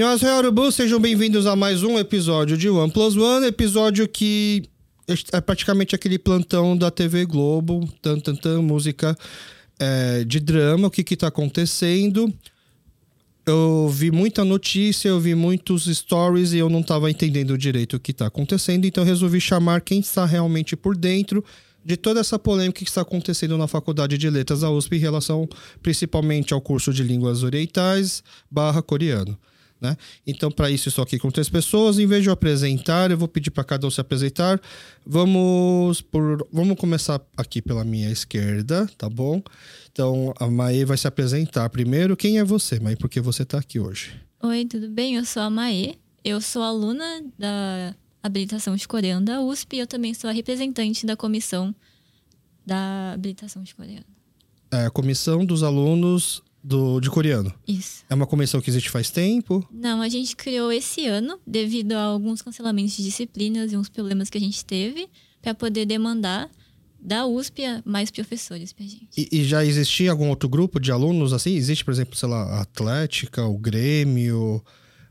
Annyeonghaseyo, Arubu, sejam bem-vindos a mais um episódio de One Plus One, episódio que é praticamente aquele plantão da TV Globo, tan, tan, tan música é, de drama, o que que tá acontecendo. Eu vi muita notícia, eu vi muitos stories e eu não estava entendendo direito o que está acontecendo, então resolvi chamar quem está realmente por dentro de toda essa polêmica que está acontecendo na Faculdade de Letras da USP em relação principalmente ao curso de Línguas Orientais barra coreano. Né? Então, para isso, estou aqui com três pessoas. Em vez de eu apresentar, eu vou pedir para cada um se apresentar. Vamos por, vamos começar aqui pela minha esquerda, tá bom? Então, a Mae vai se apresentar primeiro. Quem é você, Mae? Por que você está aqui hoje? Oi, tudo bem? Eu sou a Mae. Eu sou aluna da habilitação de coreano da USP e eu também sou a representante da comissão da habilitação de coreano. É, a comissão dos alunos do, de coreano. Isso. É uma comissão que existe faz tempo? Não, a gente criou esse ano devido a alguns cancelamentos de disciplinas e uns problemas que a gente teve para poder demandar da USP mais professores pra gente. E, e, já existia algum outro grupo de alunos assim? Existe, por exemplo, sei lá, a Atlética, o Grêmio,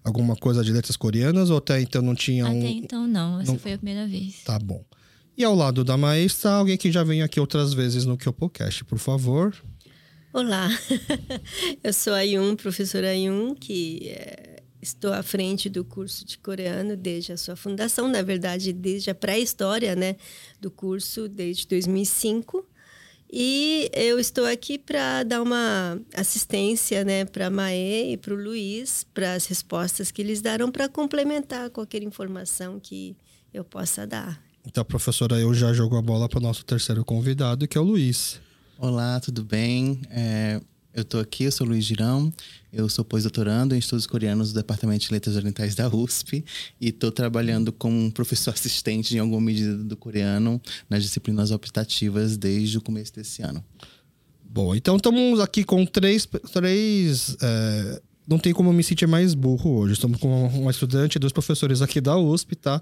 alguma coisa de letras coreanas ou até então não tinha um... Até então não, essa não... foi a primeira vez. Tá bom. E ao lado da maestra, alguém que já veio aqui outras vezes no Kyopocast, por favor. Olá, eu sou a Yun, professora Yun, que é, estou à frente do curso de coreano desde a sua fundação, na verdade, desde a pré-história né, do curso, desde 2005. E eu estou aqui para dar uma assistência né, para a Mae e para o Luiz, para as respostas que eles darão, para complementar qualquer informação que eu possa dar. Então, a professora, eu já jogo a bola para o nosso terceiro convidado, que é o Luiz. Olá, tudo bem? É, eu estou aqui, eu sou Luiz Girão, eu sou pós-doutorando em estudos coreanos do Departamento de Letras Orientais da USP e estou trabalhando como professor assistente em alguma medida do coreano nas disciplinas optativas desde o começo desse ano. Bom, então estamos aqui com três, três é, não tem como eu me sentir mais burro hoje. Estamos com uma estudante e dois professores aqui da USP, tá?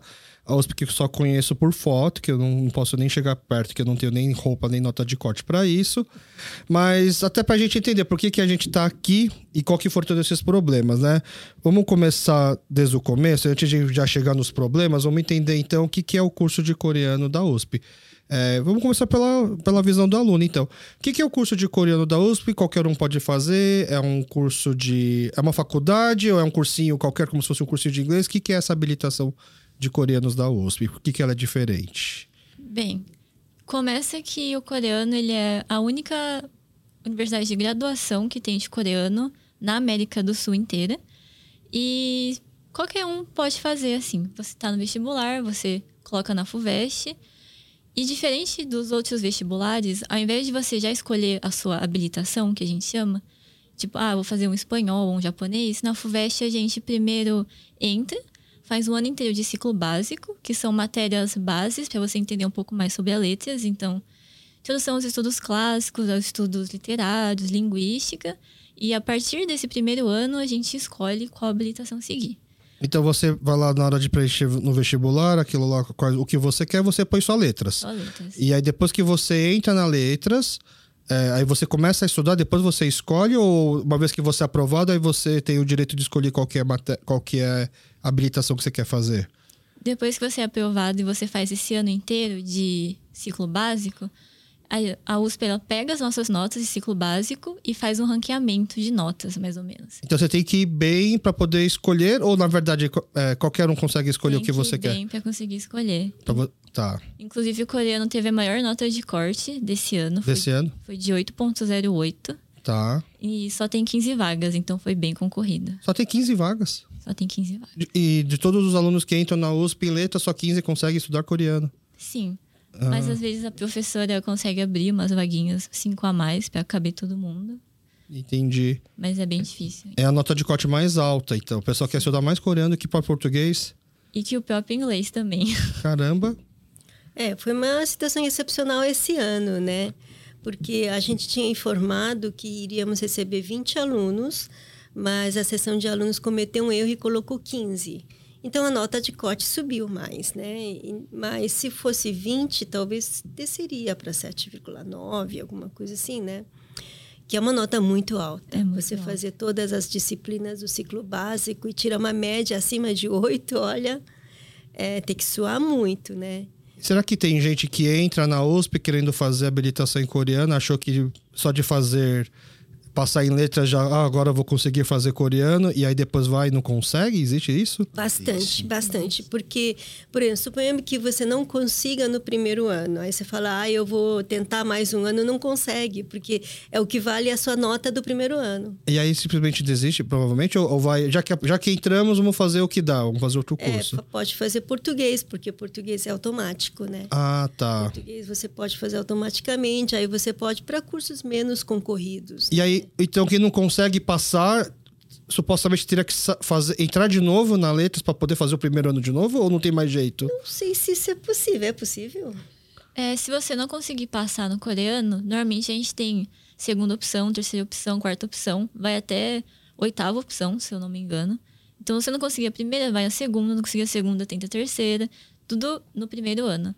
A USP que eu só conheço por foto, que eu não posso nem chegar perto, que eu não tenho nem roupa, nem nota de corte para isso. Mas até pra gente entender por que, que a gente tá aqui e qual que foram todos esses problemas, né? Vamos começar desde o começo, antes de já chegar nos problemas, vamos entender então o que, que é o curso de coreano da USP. É, vamos começar pela, pela visão do aluno, então. O que, que, é o curso de coreano da USP? Qualquer um pode fazer? É um curso de. É uma faculdade ou é um cursinho qualquer, como se fosse um cursinho de inglês? O que, que é essa habilitação de coreanos da USP? Por que, que ela é diferente? Bem, começa que o coreano ele é a única universidade de graduação que tem de coreano na América do Sul inteira. E qualquer um pode fazer assim. Você está no vestibular, você coloca na FUVEST e diferente dos outros vestibulares, ao invés de você já escolher a sua habilitação, que a gente chama, tipo, ah, vou fazer um espanhol ou um japonês, na FUVEST a gente primeiro entra, faz um ano inteiro de ciclo básico, que são matérias bases para você entender um pouco mais sobre as letras. Então, introdução aos estudos clássicos, aos estudos literários, linguística. E a partir desse primeiro ano, a gente escolhe qual habilitação seguir. Então você vai lá na hora de preencher no vestibular, aquilo lá, o que você quer, você põe só letras. Só letras. E aí depois que você entra na letras, é, aí você começa a estudar, depois você escolhe, ou uma vez que você é aprovado, aí você tem o direito de escolher qual que é, qual que é a habilitação que você quer fazer? Depois que você é aprovado e você faz esse ano inteiro de ciclo básico, a USP ela pega as nossas notas de ciclo básico e faz um ranqueamento de notas, mais ou menos. Então você tem que ir bem para poder escolher, ou na verdade é, qualquer um consegue escolher tem o que, que você ir quer? Bem para conseguir escolher. Pra, tá. Inclusive o coreano teve a maior nota de corte desse ano. Desse foi, ano? Foi de 8.08. Tá. E só tem 15 vagas, então foi bem concorrida. Só tem 15 vagas? Só tem 15 vagas. E de todos os alunos que entram na USP em letra, só 15 conseguem estudar coreano? Sim. Mas ah. às vezes a professora consegue abrir umas vaguinhas, cinco a mais, para caber todo mundo. Entendi. Mas é bem difícil. É a nota de corte mais alta, então. O pessoal quer estudar mais coreano que para português. E que o próprio inglês também. Caramba. É, foi uma situação excepcional esse ano, né? Porque a gente tinha informado que iríamos receber 20 alunos, mas a sessão de alunos cometeu um erro e colocou 15. Então a nota de corte subiu mais, né? Mas se fosse 20, talvez desceria para 7,9, alguma coisa assim, né? que é uma nota muito alta. É muito Você alta. fazer todas as disciplinas do ciclo básico e tirar uma média acima de oito, olha, é, tem que suar muito, né? Será que tem gente que entra na USP querendo fazer habilitação em coreano, achou que só de fazer passar em letras já, ah, agora eu vou conseguir fazer coreano e aí depois vai e não consegue? Existe isso? Bastante, Existe. bastante. Porque, por exemplo, suponhamos que você não consiga no primeiro ano. Aí você fala, ah, eu vou tentar mais um ano, não consegue, porque é o que vale a sua nota do primeiro ano. E aí simplesmente desiste, provavelmente, ou, ou vai, já que, já que entramos, vamos fazer o que dá, vamos fazer outro É, curso. fa- pode fazer português, porque português é automático, né? Ah, tá. Português você pode fazer automaticamente, aí você pode para cursos menos concorridos. E aí, então quem não consegue passar, supostamente teria que fazer, entrar de novo na letras para poder fazer o primeiro ano de novo, ou não tem mais jeito? Não sei se isso é possível. É possível? É, se você não conseguir passar no coreano, normalmente a gente tem segunda opção, terceira opção, quarta opção, vai até oitava opção, se eu não me engano. Então, se você não conseguir a primeira, vai a segunda, não conseguir a segunda, tenta a terceira, tudo no primeiro ano.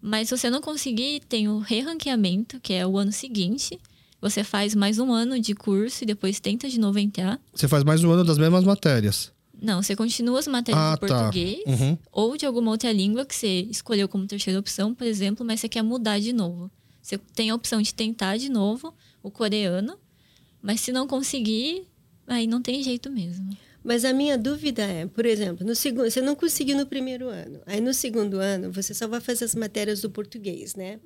Mas se você não conseguir, tem o reranqueamento, que é o ano seguinte. Você faz mais um ano de curso e depois tenta de novo entrar. Você faz mais um ano das mesmas matérias. Não, você continua as matérias Ah, de tá. português Uhum. ou de alguma outra língua que você escolheu como terceira opção, por exemplo, mas você quer mudar de novo. Você tem a opção de tentar de novo o coreano, mas se não conseguir, aí não tem jeito mesmo. Mas a minha dúvida é, por exemplo, no segundo, você não conseguiu no primeiro ano. Aí no segundo ano, você só vai fazer as matérias do português, né?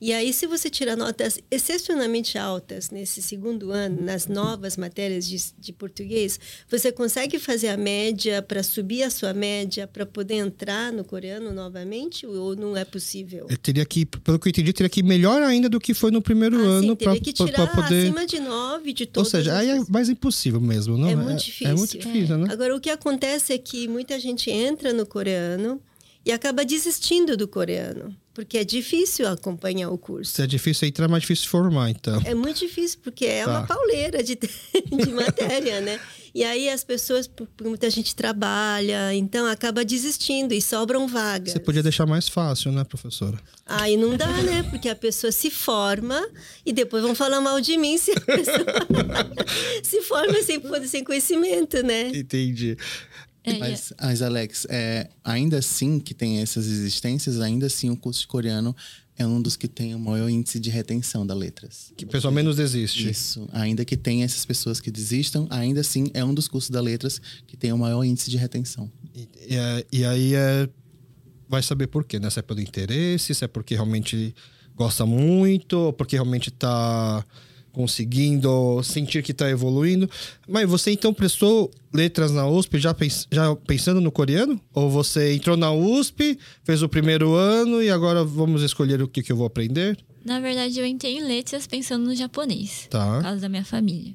E aí, se você tirar notas excepcionalmente altas nesse segundo ano, nas novas matérias de, de português, você consegue fazer a média para subir a sua média para poder entrar no coreano novamente? Ou não é possível? Eu teria que, pelo que eu entendi, teria que ir melhor ainda do que foi no primeiro Ah, ano para teria que tirar poder. acima de nove de Ou todos. seja, aí é mais impossível mesmo, não? É muito É muito difícil. Difícil, né? Agora, o que acontece é que muita gente entra no coreano e acaba desistindo do coreano, porque é difícil acompanhar o curso. Se é difícil entrar, é mais difícil formar, então. É muito difícil, porque é Tá. uma pauleira de, de matéria, né? E aí as pessoas, muita gente trabalha, então acaba desistindo e sobram vagas. Você podia deixar mais fácil, né, professora? Aí não dá, né? Porque a pessoa se forma e depois vão falar mal de mim se a pessoa se forma sem, poder- sem conhecimento, né? Entendi. É, Mas, mas, Alex, é, ainda assim que tem essas existências, ainda assim o curso de coreano é um dos que tem o maior índice de retenção da letras. Que o pessoal menos desiste. Isso. Ainda que tenha essas pessoas que desistam, ainda assim é um dos cursos da letras que tem o maior índice de retenção. E, e, é- e aí é. Vai saber por quê, né? Se é pelo interesse, se é porque realmente gosta muito, ou porque realmente tá conseguindo sentir que tá evoluindo. Mas você então prestou letras na USP já, pens- já pensando no coreano? Ou você entrou na USP, fez o primeiro ano e agora vamos escolher o que, que eu vou aprender? Na verdade, eu entrei em letras pensando no japonês, Tá. por causa da minha família.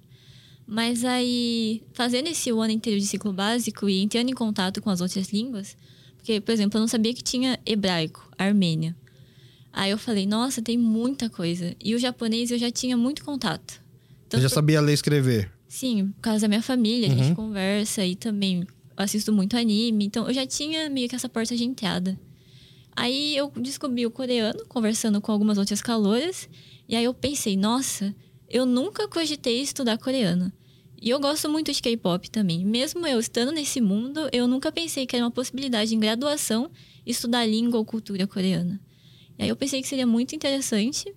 Mas aí, fazendo esse ano inteiro de ciclo básico e entrando em contato com as outras línguas, porque, por exemplo, eu não sabia que tinha hebraico, armênio. Aí eu falei, nossa, tem muita coisa. E o japonês eu já tinha muito contato. Você Tanto já por- sabia ler e escrever? Sim, por causa da minha família, a Uhum. gente conversa e também assisto muito anime. Então eu já tinha meio que essa porta de entrada. Aí eu descobri o coreano, conversando com algumas outras caloras. E aí eu pensei, nossa, eu nunca cogitei estudar coreano. E eu gosto muito de K-pop também. Mesmo eu estando nesse mundo, eu nunca pensei que era uma possibilidade em graduação estudar língua ou cultura coreana. E aí eu pensei que seria muito interessante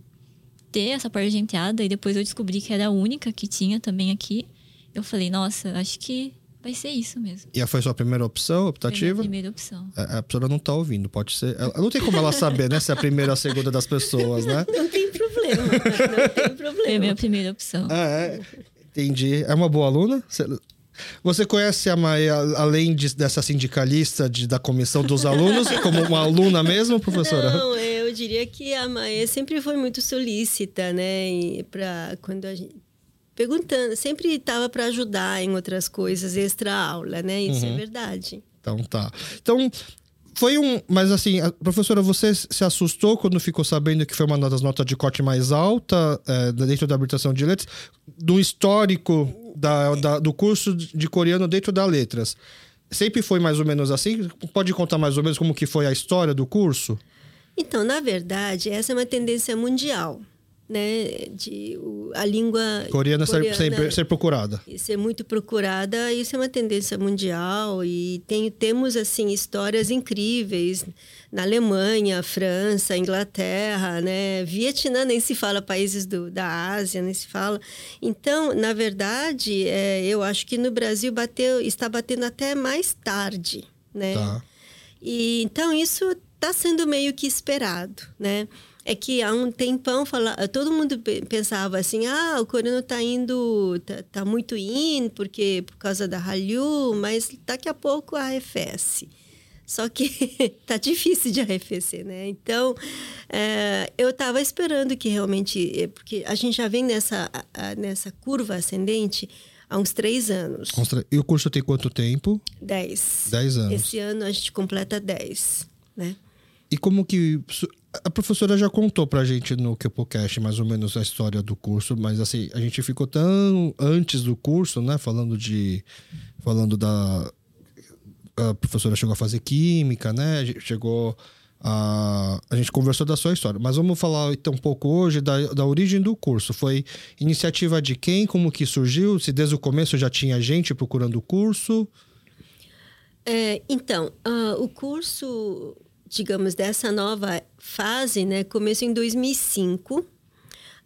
ter essa porta de entrada e depois eu descobri que era a única que tinha também aqui. Eu falei, nossa, acho que vai ser isso mesmo. E foi sua primeira opção, Foi a optativa? primeira opção. A a professora não tá ouvindo, pode ser. Ela, não tem como ela saber, né? Se é a primeira ou a segunda das pessoas, né? Não tem problema, não tem Foi a problema. minha primeira opção. Ah, é. Entendi. É uma boa aluna? Você- Você conhece a Maia, além de- dessa sindicalista de- da comissão dos alunos, como uma aluna mesmo, professora? Não, eu diria que a Maê sempre foi muito solícita, né? E pra, quando a gente, perguntando, sempre estava para ajudar em outras coisas extra aula, né? Isso é verdade. Então tá. Então, foi um. Mas assim, professora, você se assustou quando ficou sabendo que foi uma das notas de corte mais alta é, dentro da habilitação de letras, do histórico da, da- do curso de coreano dentro da letras? Sempre foi mais ou menos assim? Pode contar mais ou menos como que foi a história do curso? Então, na verdade, essa é uma tendência mundial. né, de o, a língua coreana, coreana ser, ser, procurada. Ser muito procurada, isso é uma tendência mundial e tem, temos assim histórias incríveis na Alemanha, França, Inglaterra, né, Vietnã nem se fala países do, da Ásia, nem se fala. Então, na verdade, é, eu acho que no Brasil bateu, está batendo até mais tarde, né? Tá. E então isso está sendo meio que esperado, né? é que há um tempão fala, todo mundo pensava assim, ah, o coreano está indo, tá, tá, muito indo porque por causa da Hallyu, mas daqui a pouco arrefece. Só que tá difícil de arrefecer, né? Então, é, eu estava esperando que realmente, é, porque a gente já vem nessa, nessa curva ascendente há uns três anos. E o curso tem quanto tempo? Dez. Dez anos. Esse ano a gente completa dez, né? E como que a professora já contou pra gente no KepoCast mais ou menos a história do curso, mas assim, a gente ficou tão antes do curso, né, falando de falando da a professora chegou a fazer química, né? Chegou a a gente conversou da sua história, mas vamos falar então um pouco hoje da, da origem do curso. Foi iniciativa de quem? Como que surgiu? Se desde o começo já tinha gente procurando o curso? É, então, uh, o curso digamos, dessa nova fase, né, começou em 2005,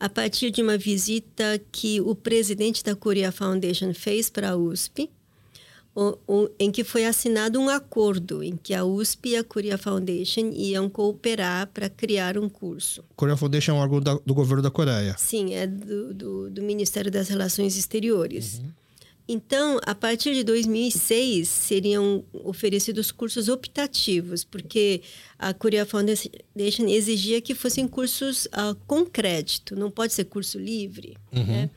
a partir de uma visita que o presidente da Korea Foundation fez para a USP, em que foi assinado um acordo em que a USP e a Korea Foundation iam cooperar para criar um curso. Korea Foundation é um órgão da, do governo da Coreia? Sim, é do, do, do Ministério das Relações Exteriores. Uhum. Então, a partir de 2006, seriam oferecidos cursos optativos, porque a Korea Foundation exigia que fossem cursos uh, com crédito, não pode ser curso livre. Uhum. Né?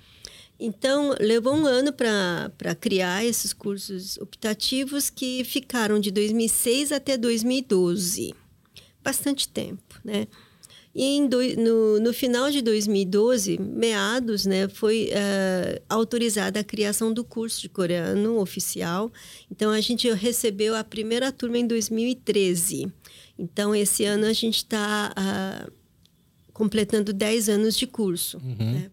Então, levou um ano para criar esses cursos optativos que ficaram de 2006 até 2012. Bastante tempo, né? E do, no, no, final de 2012, meados, né, foi uh, autorizada a criação do curso de coreano oficial. Então, a gente recebeu a primeira turma em 2013. Então, esse ano a gente está uh, ah, completando 10 anos de curso. Uhum. Né?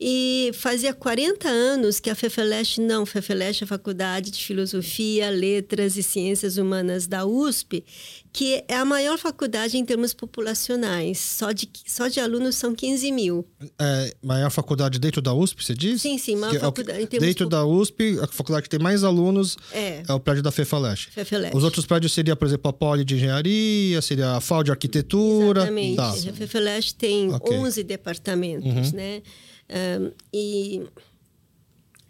E fazia 40 anos que a FEFELESH, não, FEFELESH é a Faculdade de Filosofia, Letras e Ciências Humanas da USP, que é a maior faculdade em termos populacionais. Só de, só de alunos são 15 mil. É, maior faculdade dentro da USP, você diz? Sim, sim, maior que, é faculdade. É, dentro da USP, a faculdade que tem mais alunos é, é o prédio da FEFELESH. FEFELESH. Os outros prédios seriam, por exemplo, a Poli de Engenharia, seria a FAO de Arquitetura. Exatamente. Tá. A FEFELESH tem okay. 11 departamentos, uhum. né? E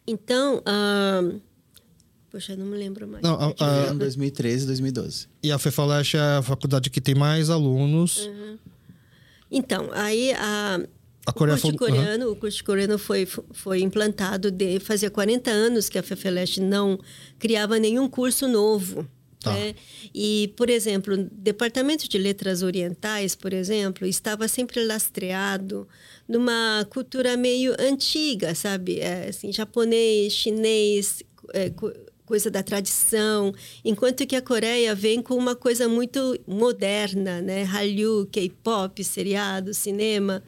então, um, poxa, não me lembro mais. Não, a, a, 2013, 2012. E a FEFALESH é a faculdade que tem mais alunos. Uhum. Então, aí a, a o curso de coreano, uhum. o curso de coreano foi, foi implantado de fazia 40 anos que a FEFELESH não criava nenhum curso novo. Tá. Né? E, por exemplo, o Departamento de Letras Orientais, por exemplo, estava sempre lastreado numa cultura meio antiga, sabe? É, assim, japonês, chinês, é, coisa da tradição, enquanto que a Coreia vem com uma coisa muito moderna, né? Hallyu, K-pop, seriado, cinema.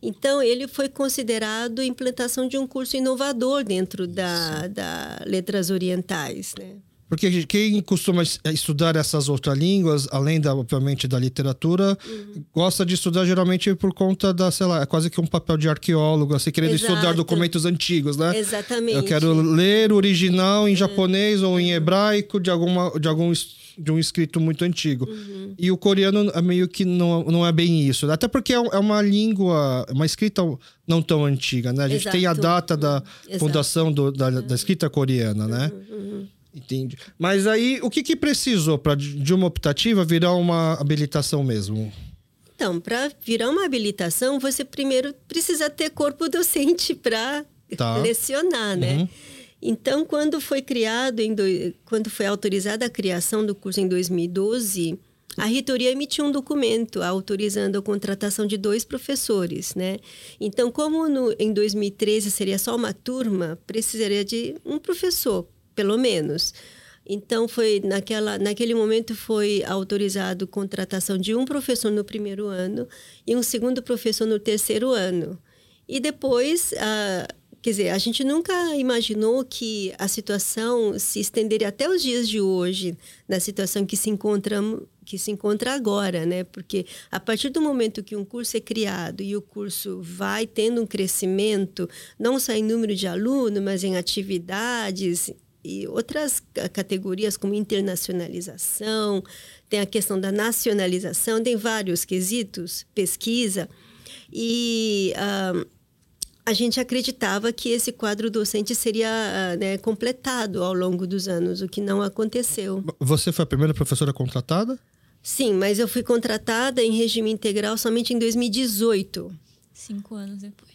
Então, ele foi considerado a implantação de um curso inovador dentro da, da letras orientais, né? Porque quem costuma estudar essas outras línguas, além da, obviamente, da literatura, uhum. gosta de estudar geralmente por conta da, sei lá, é quase que um papel de arqueólogo, assim, querendo Exato. estudar documentos antigos, né? Exatamente. Eu quero ler o original em uhum. japonês ou em hebraico de, alguma, de algum de um escrito muito antigo. Uhum. E o coreano é meio que não, não é bem isso. Até porque é, é uma língua, uma escrita não tão antiga, né? A gente Exato. tem a data da Exato. fundação do, da, da, escrita coreana, né? Uhum. Entendi. Mas aí, o que, que precisou para de uma optativa virar uma habilitação mesmo? Então, para virar uma habilitação, você primeiro precisa ter corpo docente para tá. lecionar, né? Uhum. Então, quando foi criado, em do... quando foi autorizada a criação do curso em 2012, a reitoria emitiu um documento autorizando a contratação de dois professores, né? Então, como no, em 2013 seria só uma turma, precisaria de um professor pelo menos. Então foi naquela naquele momento foi autorizado contratação de um professor no primeiro ano e um segundo professor no terceiro ano. E depois, quer dizer, a gente nunca imaginou que a situação se estenderia até os dias de hoje, na situação que se encontramos que se encontra agora, né? Porque a partir do momento que um curso é criado e o curso vai tendo um crescimento, não só em número de alunos, mas em atividades e outras categorias como internacionalização, tem a questão da nacionalização, tem vários quesitos, pesquisa e uh, a gente acreditava que esse quadro docente seria uh, né, completado ao longo dos anos, o que não aconteceu. Você foi a primeira professora contratada? Sim, mas eu fui contratada em regime integral somente em 2018. Cinco anos depois.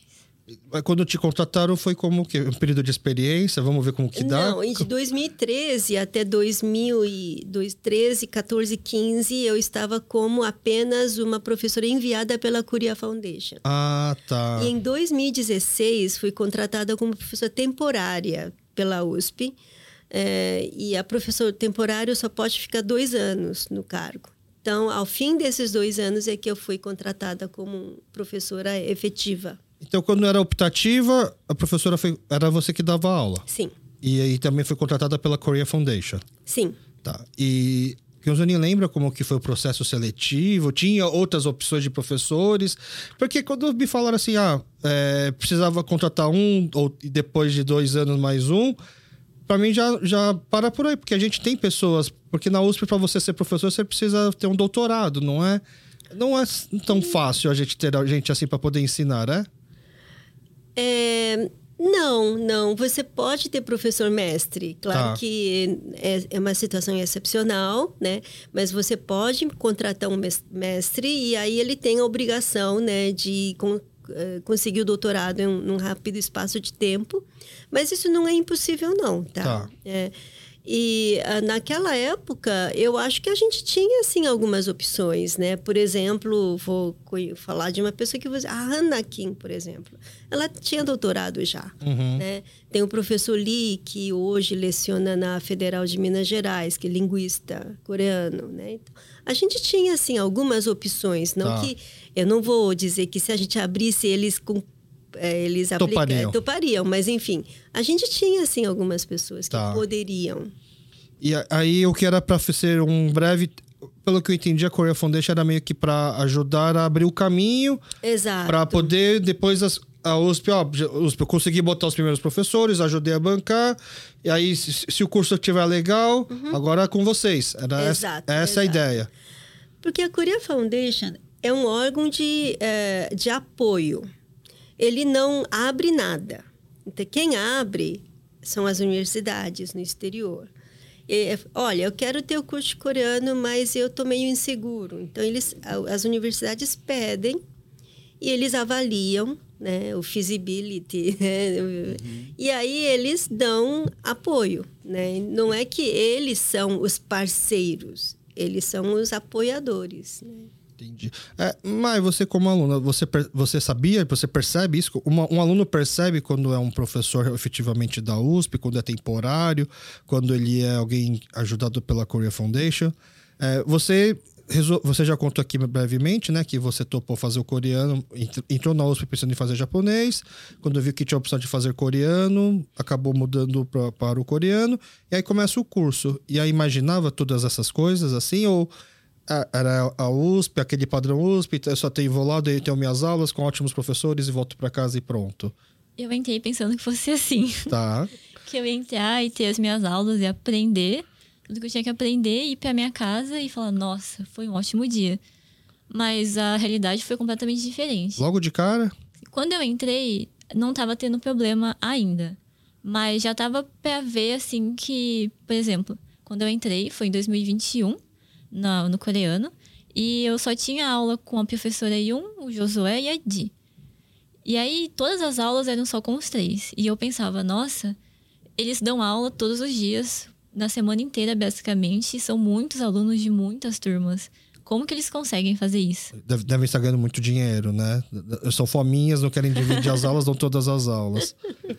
Quando te contrataram foi como que um período de experiência, vamos ver como que dá? Não, de 2013 até 2013, 14, 15 eu estava como apenas uma professora enviada pela Curia Foundation. Ah, tá. E em 2016 fui contratada como professora temporária pela USP. É, e a professora temporária só pode ficar dois anos no cargo. Então, ao fim desses dois anos é que eu fui contratada como professora efetiva. Então, quando era optativa, a professora foi, era você que dava aula? Sim. E aí também foi contratada pela Korea Foundation? Sim. Tá. E Kyunzoni lembra como que foi o processo seletivo? Tinha outras opções de professores? Porque quando me falaram assim, ah, é, precisava contratar um, ou depois de dois anos mais um, para mim já, já para por aí, porque a gente tem pessoas. Porque na USP, para você ser professor, você precisa ter um doutorado, não é? Não é tão fácil a gente ter gente assim para poder ensinar, é? É, não, não. Você pode ter professor mestre. Claro tá. que é, é, uma situação excepcional, né? Mas você pode contratar um mestre e aí ele tem a obrigação, né, de eh, conseguir o doutorado em um, num rápido espaço de tempo. Mas isso não é impossível, não, tá? tá. É, e uh, naquela época, eu acho que a gente tinha, assim, algumas opções, né? Por exemplo, vou falar de uma pessoa que você... A Hannah Kim, por exemplo. Ela tinha doutorado já, uhum. né? Tem o professor Lee, que hoje leciona na Federal de Minas Gerais, que é linguista coreano, né? Então, a gente tinha, assim, algumas opções. Não tá. que... Eu não vou dizer que se a gente abrisse eles com é, eles topariam. topariam, mas enfim, a gente tinha assim algumas pessoas que tá. poderiam. E aí o que era para ser um breve pelo que eu entendi, a Korea Foundation era meio que para ajudar a abrir o caminho. Exato. Para poder, depois as, a USP, ó, USP, eu consegui botar os primeiros professores, ajudei a bancar. E aí, se, se o curso estiver legal, uhum. agora é com vocês. Era exato, essa, essa exato. a ideia. Porque a Korea Foundation é um órgão de, é, de apoio ele não abre nada. Então, quem abre são as universidades no exterior. E, olha, eu quero ter o curso coreano, mas eu estou meio inseguro. Então, eles, as universidades pedem e eles avaliam né, o feasibility. Né? Uhum. E aí eles dão apoio. Né? Não é que eles são os parceiros, eles são os apoiadores. Né? Entendi. É, mas você, como aluna, você, você sabia, você percebe isso? Uma, um aluno percebe quando é um professor efetivamente da USP, quando é temporário, quando ele é alguém ajudado pela Korea Foundation. É, você você já contou aqui brevemente, né, que você topou fazer o coreano, entrou na USP pensando em fazer japonês, quando viu que tinha a opção de fazer coreano, acabou mudando pra, para o coreano, e aí começa o curso. E aí imaginava todas essas coisas assim, ou era a USP, aquele padrão USP, eu só tenho vou lá, tenho minhas aulas com ótimos professores e volto para casa e pronto. Eu entrei pensando que fosse assim. Tá. que eu ia entrar e ter as minhas aulas e aprender tudo que eu tinha que aprender, ir para minha casa e falar, nossa, foi um ótimo dia. Mas a realidade foi completamente diferente. Logo de cara? Quando eu entrei, não estava tendo problema ainda. Mas já estava para ver, assim, que, por exemplo, quando eu entrei, foi em 2021, no, no coreano. E eu só tinha aula com a professora Yun, o Josué e a Di. E aí todas as aulas eram só com os três. E eu pensava, nossa, eles dão aula todos os dias, na semana inteira, basicamente. E são muitos alunos de muitas turmas. Como que eles conseguem fazer isso? Devem estar ganhando muito dinheiro, né? São fominhas, não querem dividir as aulas, dão todas as aulas.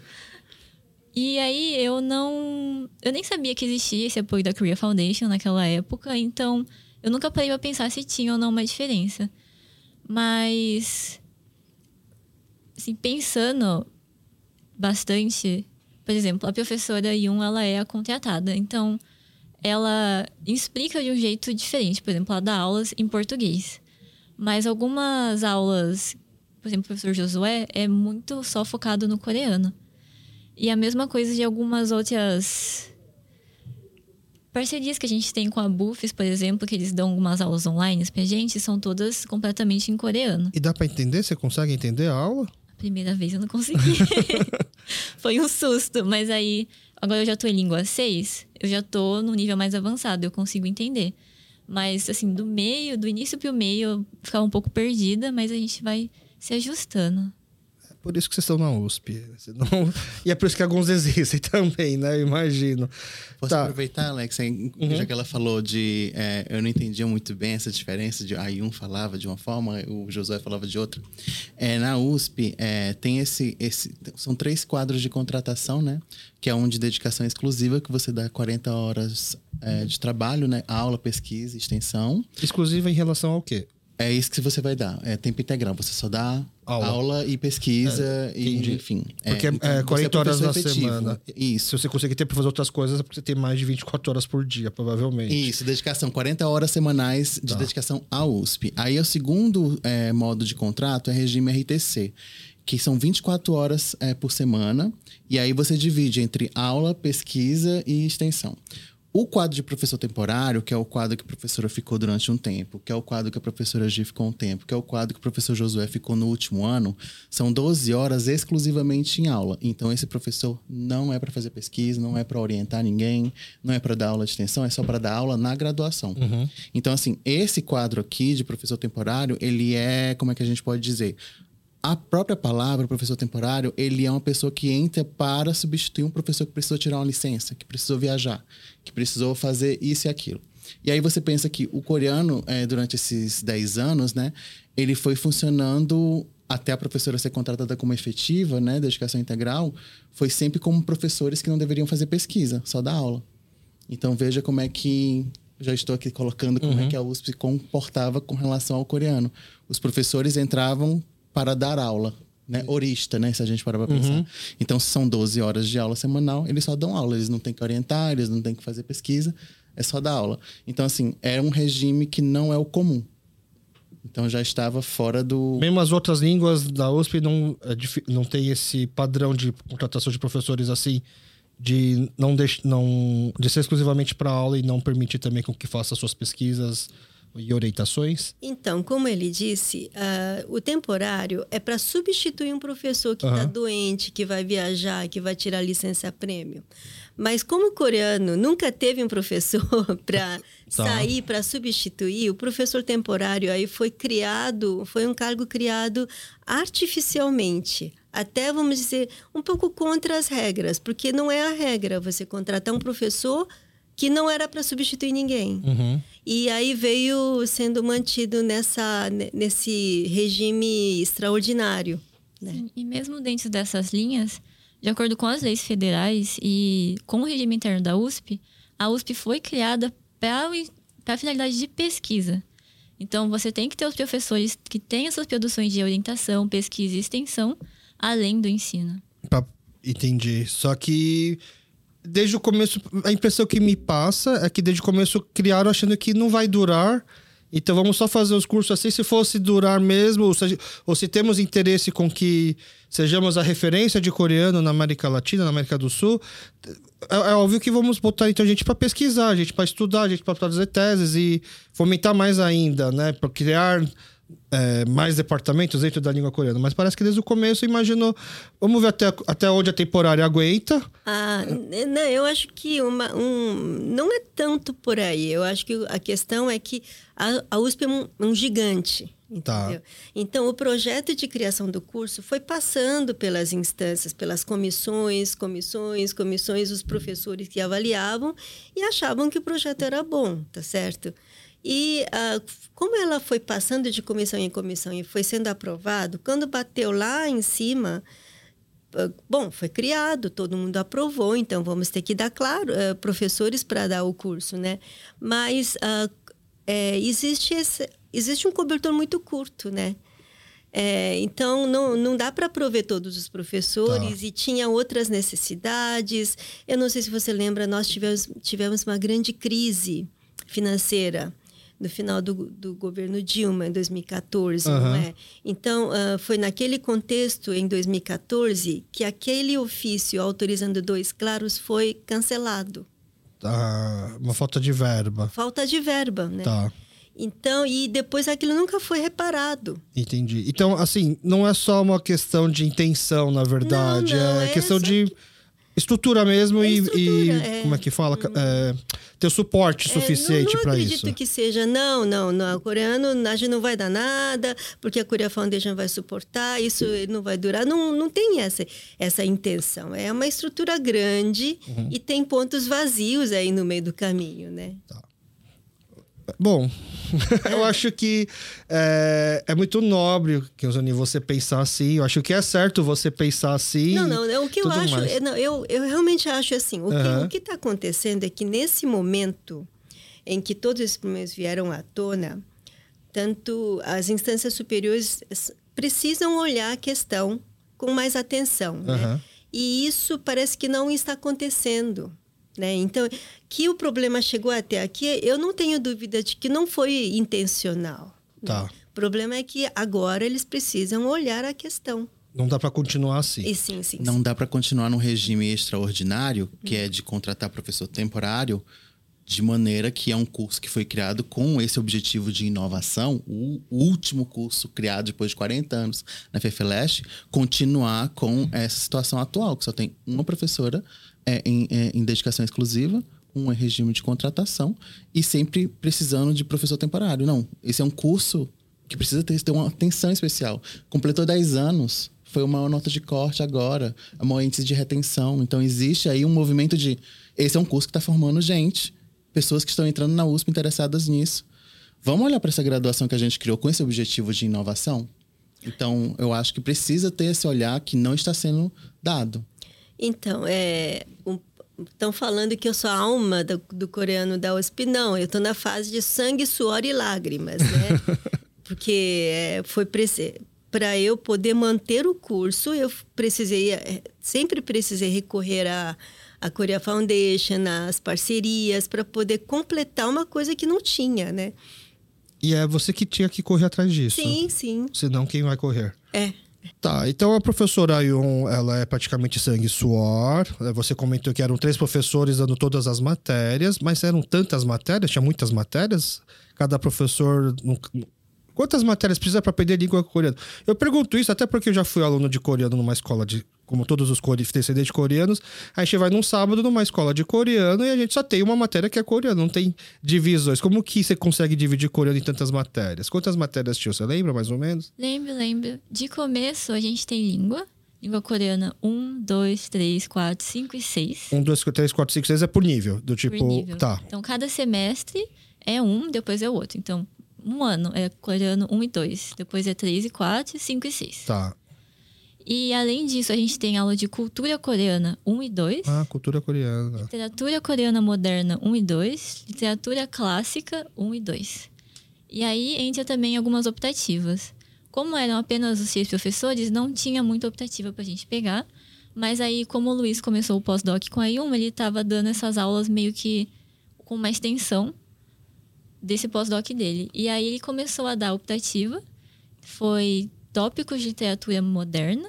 E aí eu não. Eu nem sabia que existia esse apoio da Korea Foundation naquela época, então eu nunca parei pra pensar se tinha ou não uma diferença. Mas. Assim, pensando bastante, por exemplo, a professora Yun, ela é a contratada, então ela explica de um jeito diferente. Por exemplo, ela dá aulas em português. Mas algumas aulas, por exemplo, o professor Josué, é muito só focado no coreano. E a mesma coisa de algumas outras parcerias que a gente tem com a Bufes, por exemplo, que eles dão algumas aulas online pra gente, são todas completamente em coreano. E dá para entender? Você consegue entender a aula? A primeira vez eu não consegui. Foi um susto, mas aí agora eu já tô em língua 6, eu já tô no nível mais avançado, eu consigo entender. Mas, assim, do meio, do início pro meio, eu ficava um pouco perdida, mas a gente vai se ajustando. Por isso que vocês estão na USP. Senão... E é por isso que alguns existem também, né? Eu imagino. Posso tá. aproveitar, Alex, uhum. já que ela falou de. É, eu não entendia muito bem essa diferença de aí um falava de uma forma, o Josué falava de outra. É, na USP, é, tem esse, esse. São três quadros de contratação, né? Que é um de dedicação exclusiva, que você dá 40 horas é, de trabalho, né? Aula, pesquisa, extensão. Exclusiva em relação ao quê? É isso que você vai dar. É tempo integral. Você só dá aula, aula e pesquisa, é, e, enfim. Porque é, então, é 40 é horas na efetivo. semana. Isso. Se você conseguir ter para fazer outras coisas, é porque você tem mais de 24 horas por dia, provavelmente. Isso, dedicação. 40 horas semanais de tá. dedicação à USP. Aí o segundo é, modo de contrato é regime RTC que são 24 horas é, por semana, e aí você divide entre aula, pesquisa e extensão. O quadro de professor temporário, que é o quadro que a professora ficou durante um tempo, que é o quadro que a professora G ficou um tempo, que é o quadro que o professor Josué ficou no último ano, são 12 horas exclusivamente em aula. Então, esse professor não é para fazer pesquisa, não é para orientar ninguém, não é para dar aula de extensão, é só para dar aula na graduação. Uhum. Então, assim, esse quadro aqui de professor temporário, ele é, como é que a gente pode dizer? A própria palavra professor temporário, ele é uma pessoa que entra para substituir um professor que precisou tirar uma licença, que precisou viajar, que precisou fazer isso e aquilo. E aí você pensa que o coreano, é, durante esses 10 anos, né, ele foi funcionando até a professora ser contratada como efetiva, né, dedicação integral, foi sempre como professores que não deveriam fazer pesquisa, só dar aula. Então veja como é que já estou aqui colocando como é uhum. é que a USP se comportava com relação ao coreano. Os professores entravam para dar aula, né? Orista, né? Se a gente parar para pensar. Uhum. Então, são 12 horas de aula semanal, eles só dão aula, eles não têm que orientar, eles não têm que fazer pesquisa, é só dar aula. Então, assim, é um regime que não é o comum. Então já estava fora do. Mesmo as outras línguas da USP não, é não tem esse padrão de contratação de professores assim, de não, deix, não de ser exclusivamente para aula e não permitir também com que faça suas pesquisas e orientações? Então, como ele disse, uh, o temporário é para substituir um professor que está uhum. doente, que vai viajar, que vai tirar licença prêmio. Mas como o coreano nunca teve um professor para tá. sair, para substituir, o professor temporário aí foi criado, foi um cargo criado artificialmente. Até, vamos dizer, um pouco contra as regras, porque não é a regra você contratar um professor que não era para substituir ninguém. Uhum. E aí veio sendo mantido nessa, nesse regime extraordinário. Né? e mesmo dentro dessas linhas, de acordo com as leis federais e com o regime interno da USP, a USP foi criada para a finalidade de pesquisa. Então, você tem que ter os professores que têm essas produções de orientação, pesquisa e extensão, além do ensino. Entendi. Só que desde o começo, a impressão que me passa é que desde o começo criaram achando que não vai durar. Então vamos só fazer os cursos assim, se fosse durar mesmo, ou se, ou se temos interesse com que sejamos a referência de coreano na América Latina, na América do Sul, é, é óbvio que vamos botar então gente para pesquisar, gente para estudar, gente para fazer teses e fomentar mais ainda, né, para criar é, mais departamentos dentro da língua coreana, mas parece que desde o começo imaginou. Vamos ver até, até onde a temporária aguenta. Ah, não, eu acho que uma, um, não é tanto por aí. Eu acho que a questão é que a, a USP é um, um gigante. Tá. Então, o projeto de criação do curso foi passando pelas instâncias, pelas comissões, comissões, comissões, os professores que avaliavam e achavam que o projeto era bom, tá certo? E uh, como ela foi passando de comissão em comissão e foi sendo aprovado, quando bateu lá em cima, ah, bom, foi criado, todo mundo aprovou, então vamos ter que dar, claro, uh, professores para dar o curso, né? Mas uh, é, existe, esse, existe um cobertor muito curto, né? É, então, não, não dá para prover todos os professores tá. e tinha outras necessidades. Eu não sei se você lembra, nós tivemos, tivemos uma grande crise financeira no final do, do governo Dilma, em 2014, uhum. não é? Então, uh, foi naquele contexto, em 2014, que aquele ofício autorizando dois claros foi cancelado. Ah, uma falta de verba. Falta de verba, né? Tá. Então, e depois aquilo nunca foi reparado. Entendi. Então, assim, não é só uma questão de intenção, na verdade. Não, não, é, é questão de estrutura mesmo é e, estrutura, e é. como é que fala? Uhum. É, ter suporte suficiente para isso. Não acredito que seja, não, não, não. O coreano a gente não vai dar nada, porque a Korea Foundation vai suportar, isso não vai durar. Não, não tem essa, essa intenção. É uma estrutura grande uhum. e tem pontos vazios aí no meio do caminho, né? Tá. Bom, eu acho que é, é muito nobre, Kenzoni, você pensar assim. Eu acho que é certo você pensar assim. Não, não, é o que eu acho. É, não, eu, eu realmente acho assim. O uhum. que está acontecendo é que nesse momento em que todos esses problemas vieram à tona, tanto as instâncias superiores precisam olhar a questão com mais atenção. Uhum. Né? E isso parece que não está acontecendo. Né? Então, que o problema chegou até aqui, eu não tenho dúvida de que não foi intencional. Né? Tá. Né? O problema é que agora eles precisam olhar a questão. Não dá para continuar assim. E sim, sim, não sim. dá para continuar num regime extraordinário, que é de contratar professor temporário, de maneira que é um curso que foi criado com esse objetivo de inovação, o último curso criado depois de 40 anos na FEFELESH, continuar com essa situação atual, que só tem uma professora é, em, é, em dedicação exclusiva, um é regime de contratação e sempre precisando de professor temporário. Não, esse é um curso que precisa ter, ter uma atenção especial. Completou 10 anos, foi uma nota de corte agora, é um índice de retenção. Então, existe aí um movimento de. Esse é um curso que está formando gente, pessoas que estão entrando na USP interessadas nisso. Vamos olhar para essa graduação que a gente criou com esse objetivo de inovação? Então, eu acho que precisa ter esse olhar que não está sendo dado. Então, é, estão falando que eu sou a alma do, do coreano da USP. Não, eu estou na fase de sangue, suor e lágrimas, né? Porque é, foi para eu poder manter o curso, eu precisei, é, sempre precisei recorrer a a Korea Foundation, as parcerias, para poder completar uma coisa que não tinha, né? E é você que tinha que correr atrás disso. Sim, sim. Senão, quem vai correr? É. Tá, então a professora Ayun, ela é praticamente sangue e suor. É, você comentou que eram três professores dando todas as matérias, mas eram tantas matérias, tinha muitas matérias. Cada professor Quantas matérias precisa para aprender língua coreana? Eu pergunto isso até porque eu já fui aluno de coreano numa escola de. Como todos os descendentes coreanos, a gente vai num sábado numa escola de coreano e a gente só tem uma matéria que é coreano, não tem divisões. Como que você consegue dividir coreano em tantas matérias? Quantas matérias tinha? Você lembra mais ou menos? Lembro, lembro. De começo a gente tem língua, Língua coreana 1, 2, 3, 4, 5 e 6. 1, 2, 3, 4, 5, 6 é por nível. Do tipo. Por nível. Tá. Então, cada semestre é um, depois é o outro. Então, um ano é coreano 1 e 2. Depois é 3 e 4, 5 e 6. Tá. E além disso, a gente tem aula de cultura coreana 1 e 2. Ah, cultura coreana. Literatura coreana moderna 1 e 2. Literatura clássica 1 e 2. E aí entra também algumas optativas. Como eram apenas os seis professores, não tinha muita optativa pra gente pegar. Mas aí, como o Luiz começou o pós-doc com a Yuma, ele estava dando essas aulas meio que com uma extensão desse pós-doc dele. E aí ele começou a dar optativa, foi tópicos de literatura moderna,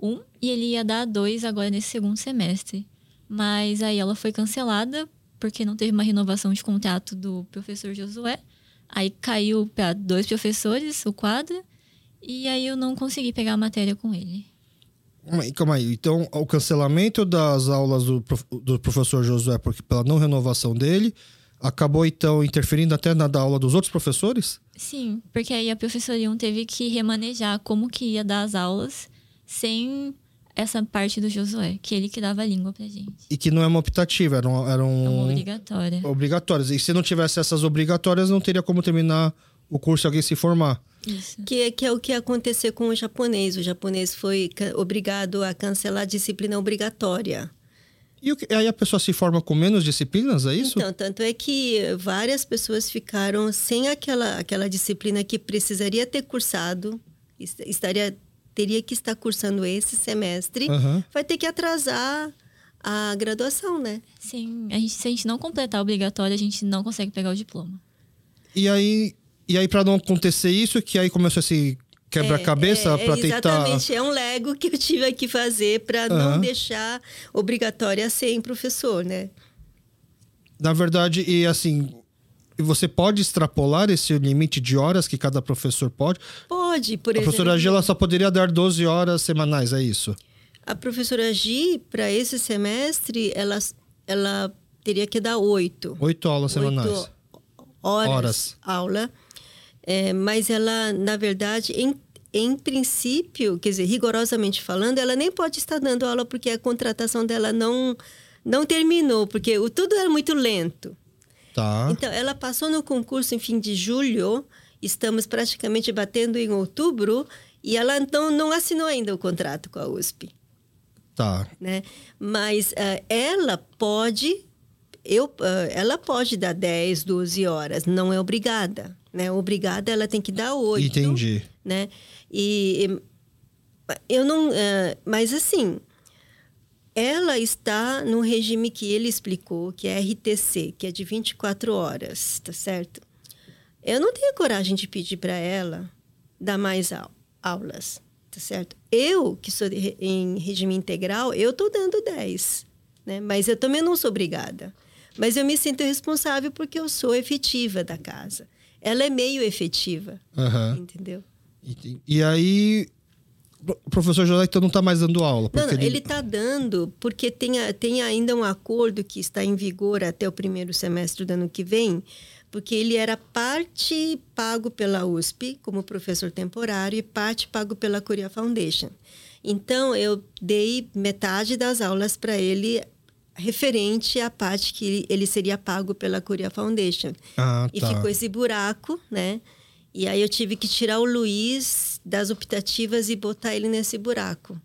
um, e ele ia dar dois agora nesse segundo semestre. Mas aí ela foi cancelada porque não teve uma renovação de contrato do professor Josué. Aí caiu para dois professores o quadro, e aí eu não consegui pegar a matéria com ele. Calma aí, então o cancelamento das aulas do, do professor Josué porque pela não renovação dele acabou então interferindo até na da aula dos outros professores? Sim, porque aí a professora Yun teve que remanejar como que ia dar as aulas sem essa parte do Josué, que ele que dava a língua pra gente. E que não é uma optativa, era, um, era um... É uma obrigatória. Obrigatórias. E se não tivesse essas obrigatórias, não teria como terminar o curso se alguém se formar. Isso. Que, que é o que aconteceu com o japonês. O japonês foi obrigado a cancelar a disciplina obrigatória. E o que- aí a pessoa se forma com menos disciplinas, é isso? Então, tanto é que várias pessoas ficaram sem aquela, aquela disciplina que precisaria ter cursado, est- estaria, teria que estar cursando esse semestre, Aham. vai ter que atrasar a graduação, né? Sim, a gente, se a gente não completar obrigatório, a gente não consegue pegar o diploma. E aí, e aí para não acontecer isso, que aí começou esse quebra-cabeça é, para é, tentar. Exatamente, é um lego que eu tive que fazer para não Aham. deixar obrigatória ser professor, né? Na verdade, e assim, você pode extrapolar esse limite de horas que cada professor pode? Pode, por a exemplo. professora Gila só poderia dar 12 horas semanais, é isso? A professora Gi, para esse semestre, ela, ela teria que dar oito. Oito aulas semanais. Oito horas, Horas. aula. É, mas ela, na verdade, em, em princípio, quer dizer, rigorosamente falando, ela nem pode estar dando aula porque a contratação dela não, não terminou, porque o, tudo era muito lento. Tá. Então, ela passou no concurso em fim de julho, estamos praticamente batendo em outubro, e ela não, não assinou ainda o contrato com a USP Tá. né? Mas ah, ela pode, eu, ah, ela pode dar 10, 12 horas, não é obrigada, né? Obrigada ela tem que dar 8. Entendi. Né? E eu não, ah, mas assim, ela está no regime que ele explicou, que é RTC, que é de 24 horas, tá certo? Eu não tenho coragem de pedir para ela dar mais au- aulas, tá certo? Eu, que sou em regime integral, eu tô dando 10, né? Mas eu também não sou obrigada. Mas eu me sinto responsável porque eu sou efetiva da casa. Ela é meio efetiva, Aham. entendeu? E, e aí, o professor José então não tá mais dando aula. Não, Porque não, ele está dando porque tem, a- tem ainda um acordo que está em vigor até o primeiro semestre do ano que vem, porque ele era parte pago pela USP como professor temporário e parte pago pela Korea Foundation. Então eu dei metade das aulas para ele referente à parte que ele- ele seria pago pela Korea Foundation. Ah, E tá. ficou esse buraco, né? E aí eu tive que tirar o Luiz das optativas e botar ele nesse buraco.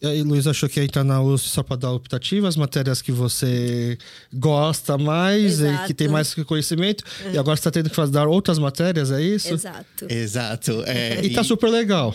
E aí, Luiz achou que ia entrar na USP só para dar optativa, as matérias que você gosta mais e que Exato. tem mais conhecimento. E agora você está tendo que fazer, dar outras matérias, é isso? Exato. Exato. É, E tá super legal.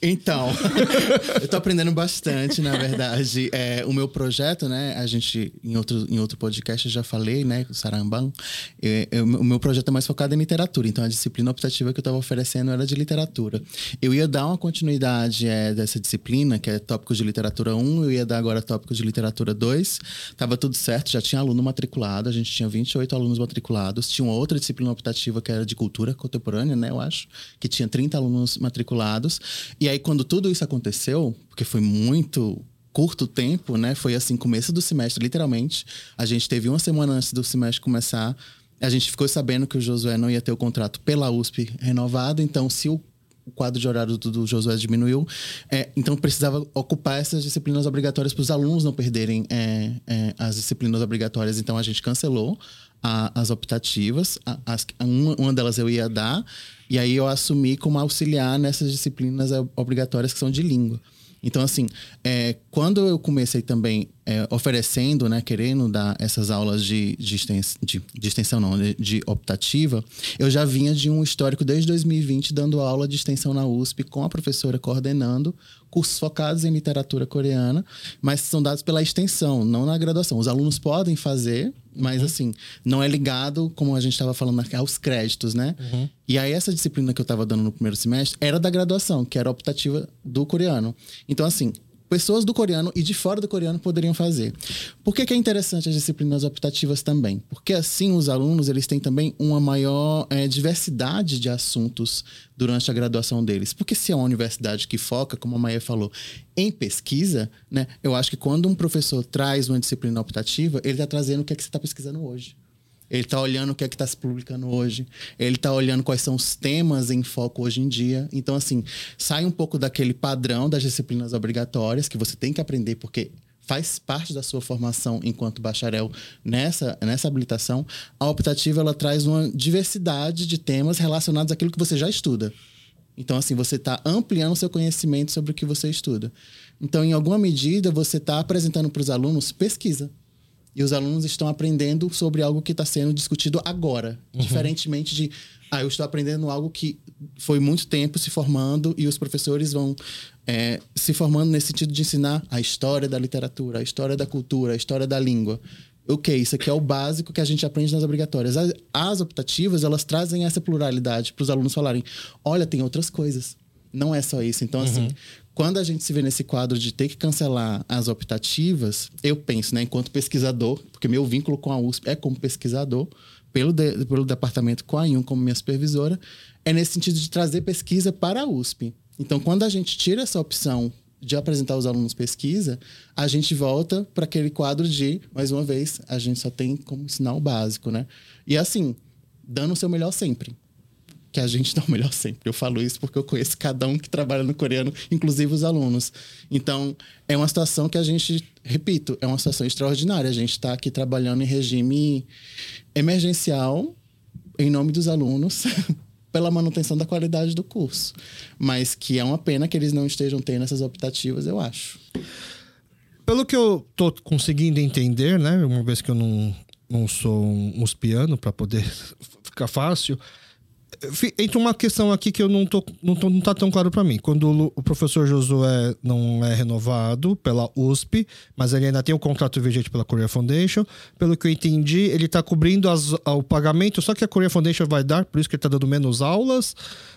Então, eu tô aprendendo bastante, na verdade. É, o meu projeto, né? A gente, em outro, em outro podcast, eu já falei, né? O Sarambam. é, é, o meu- o meu projeto é mais focado em literatura. Então, a disciplina optativa que eu estava oferecendo era de literatura. Eu ia dar uma continuidade é, dessa disciplina, que é tópicos de literatura 1. Eu ia dar agora tópicos de literatura 2. Tava tudo certo, já tinha aluno matriculado. A gente tinha 28 alunos matriculados. Tinha uma outra disciplina optativa que era de cultura contemporânea, né? Eu acho. Que tinha 30 alunos matriculados. E aí, quando tudo isso aconteceu, porque foi muito curto tempo, né? Foi assim, começo do semestre, literalmente. A gente teve uma semana antes do semestre começar. A gente ficou sabendo que o Josué não ia ter o contrato pela USP renovado. Então, se o o quadro de horário do, do Josué diminuiu. É, então precisava ocupar essas disciplinas obrigatórias para os alunos não perderem é, é, as disciplinas obrigatórias. Então a gente cancelou a- as optativas. A- as- uma, uma delas eu ia dar, e aí eu assumi como auxiliar nessas disciplinas é, obrigatórias que são de língua. Então, assim, é, quando eu comecei também é, oferecendo, né, querendo dar essas aulas de, de, extens, de, de extensão, não, de, de optativa, eu já vinha de um histórico desde 2020 dando aula de extensão na USP com a professora coordenando cursos focados em literatura coreana, mas são dados pela extensão, não na graduação. Os alunos podem fazer, mas assim, não é ligado, como a gente estava falando aos créditos, né? E aí, essa disciplina que eu estava dando no primeiro semestre era da graduação, que era optativa do coreano. Então, assim, pessoas do coreano e de fora do coreano poderiam fazer. Por que, que é interessante as disciplinas optativas também? Porque assim os alunos eles têm também uma maior eh, diversidade de assuntos durante a graduação deles. Porque se é uma universidade que foca, como a Maia falou, em pesquisa, né? Eu acho que quando um professor traz uma disciplina optativa, ele está trazendo o que é que você está pesquisando hoje. Ele está olhando o que é que está se publicando hoje. Ele está olhando quais são os temas em foco hoje em dia. Então, assim, sai um pouco daquele padrão das disciplinas obrigatórias que você tem que aprender porque faz parte da sua formação enquanto bacharel nessa, nessa habilitação. A optativa, ela traz uma diversidade de temas relacionados àquilo que você já estuda. Então, assim, você está ampliando o seu conhecimento sobre o que você estuda. Então, em alguma medida, você está apresentando para os alunos pesquisa. E os alunos estão aprendendo sobre algo que está sendo discutido agora. Uhum. Diferentemente de, ah, eu estou aprendendo algo que foi muito tempo se formando e os professores vão é, se formando nesse sentido de ensinar a história da literatura, a história da cultura, a história da língua. Ok, isso aqui é o básico que a gente aprende nas obrigatórias. As, as optativas, elas trazem essa pluralidade para os alunos falarem: olha, tem outras coisas. Não é só isso. Então, assim, uhum. assim, quando a gente se vê nesse quadro de ter que cancelar as optativas, eu penso, né, enquanto pesquisador, porque meu vínculo com a USP é como pesquisador, pelo, de, pelo departamento com a IUM como minha supervisora, é nesse sentido de trazer pesquisa para a USP. Então, quando a gente tira essa opção de apresentar os alunos pesquisa, a gente volta para aquele quadro de, mais uma vez, a gente só tem como ensinar o básico, né? E assim, dando o seu melhor sempre. Que a gente dá o melhor sempre. Eu falo isso porque eu conheço cada um que trabalha no coreano, inclusive os alunos. Então, é uma situação que a gente, repito, é uma situação extraordinária. A gente está aqui trabalhando em regime emergencial, em nome dos alunos, pela manutenção da qualidade do curso. Mas que é uma pena que eles não estejam tendo essas optativas, eu acho. Pelo que eu tô conseguindo entender, né? Uma vez que eu não, não sou um uspiano para poder ficar fácil, entra uma questão aqui que eu não tô, não, tô, não tá tão claro para mim. Quando o professor Josué não é renovado pela USP, mas ele ainda tem o contrato vigente pela Korea Foundation, pelo que eu entendi, ele está cobrindo as, o pagamento só que a Korea Foundation vai dar, por isso que ele está dando menos aulas.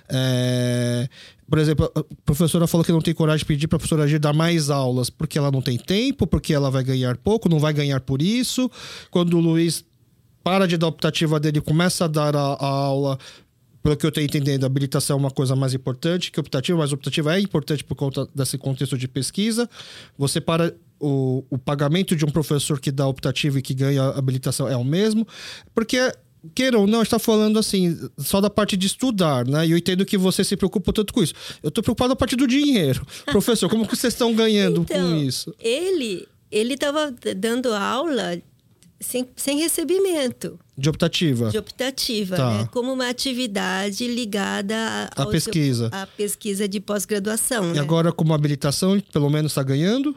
É, por exemplo, a professora falou que não tem coragem de pedir para a professora Agir dar mais aulas porque ela não tem tempo, porque ela vai ganhar pouco, não vai ganhar por isso. Quando o Luiz para de dar optativa dele, começa a dar a, a aula, pelo que eu estou entendendo, a habilitação é uma coisa mais importante que optativa, mas optativa é importante por conta desse contexto de pesquisa. Você para o, o pagamento de um professor que dá optativa e que ganha habilitação é o mesmo, porque queira ou não, está falando assim, só da parte de estudar, né? E eu entendo que você se preocupa tanto com isso. Eu estou preocupado a parte do dinheiro. Professor, como que vocês estão ganhando então, com isso? Ele ele estava dando aula sem, sem recebimento. De optativa. De optativa, tá. né? Como uma atividade ligada à pesquisa. À pesquisa de pós-graduação. E né? agora, como habilitação, pelo menos está ganhando?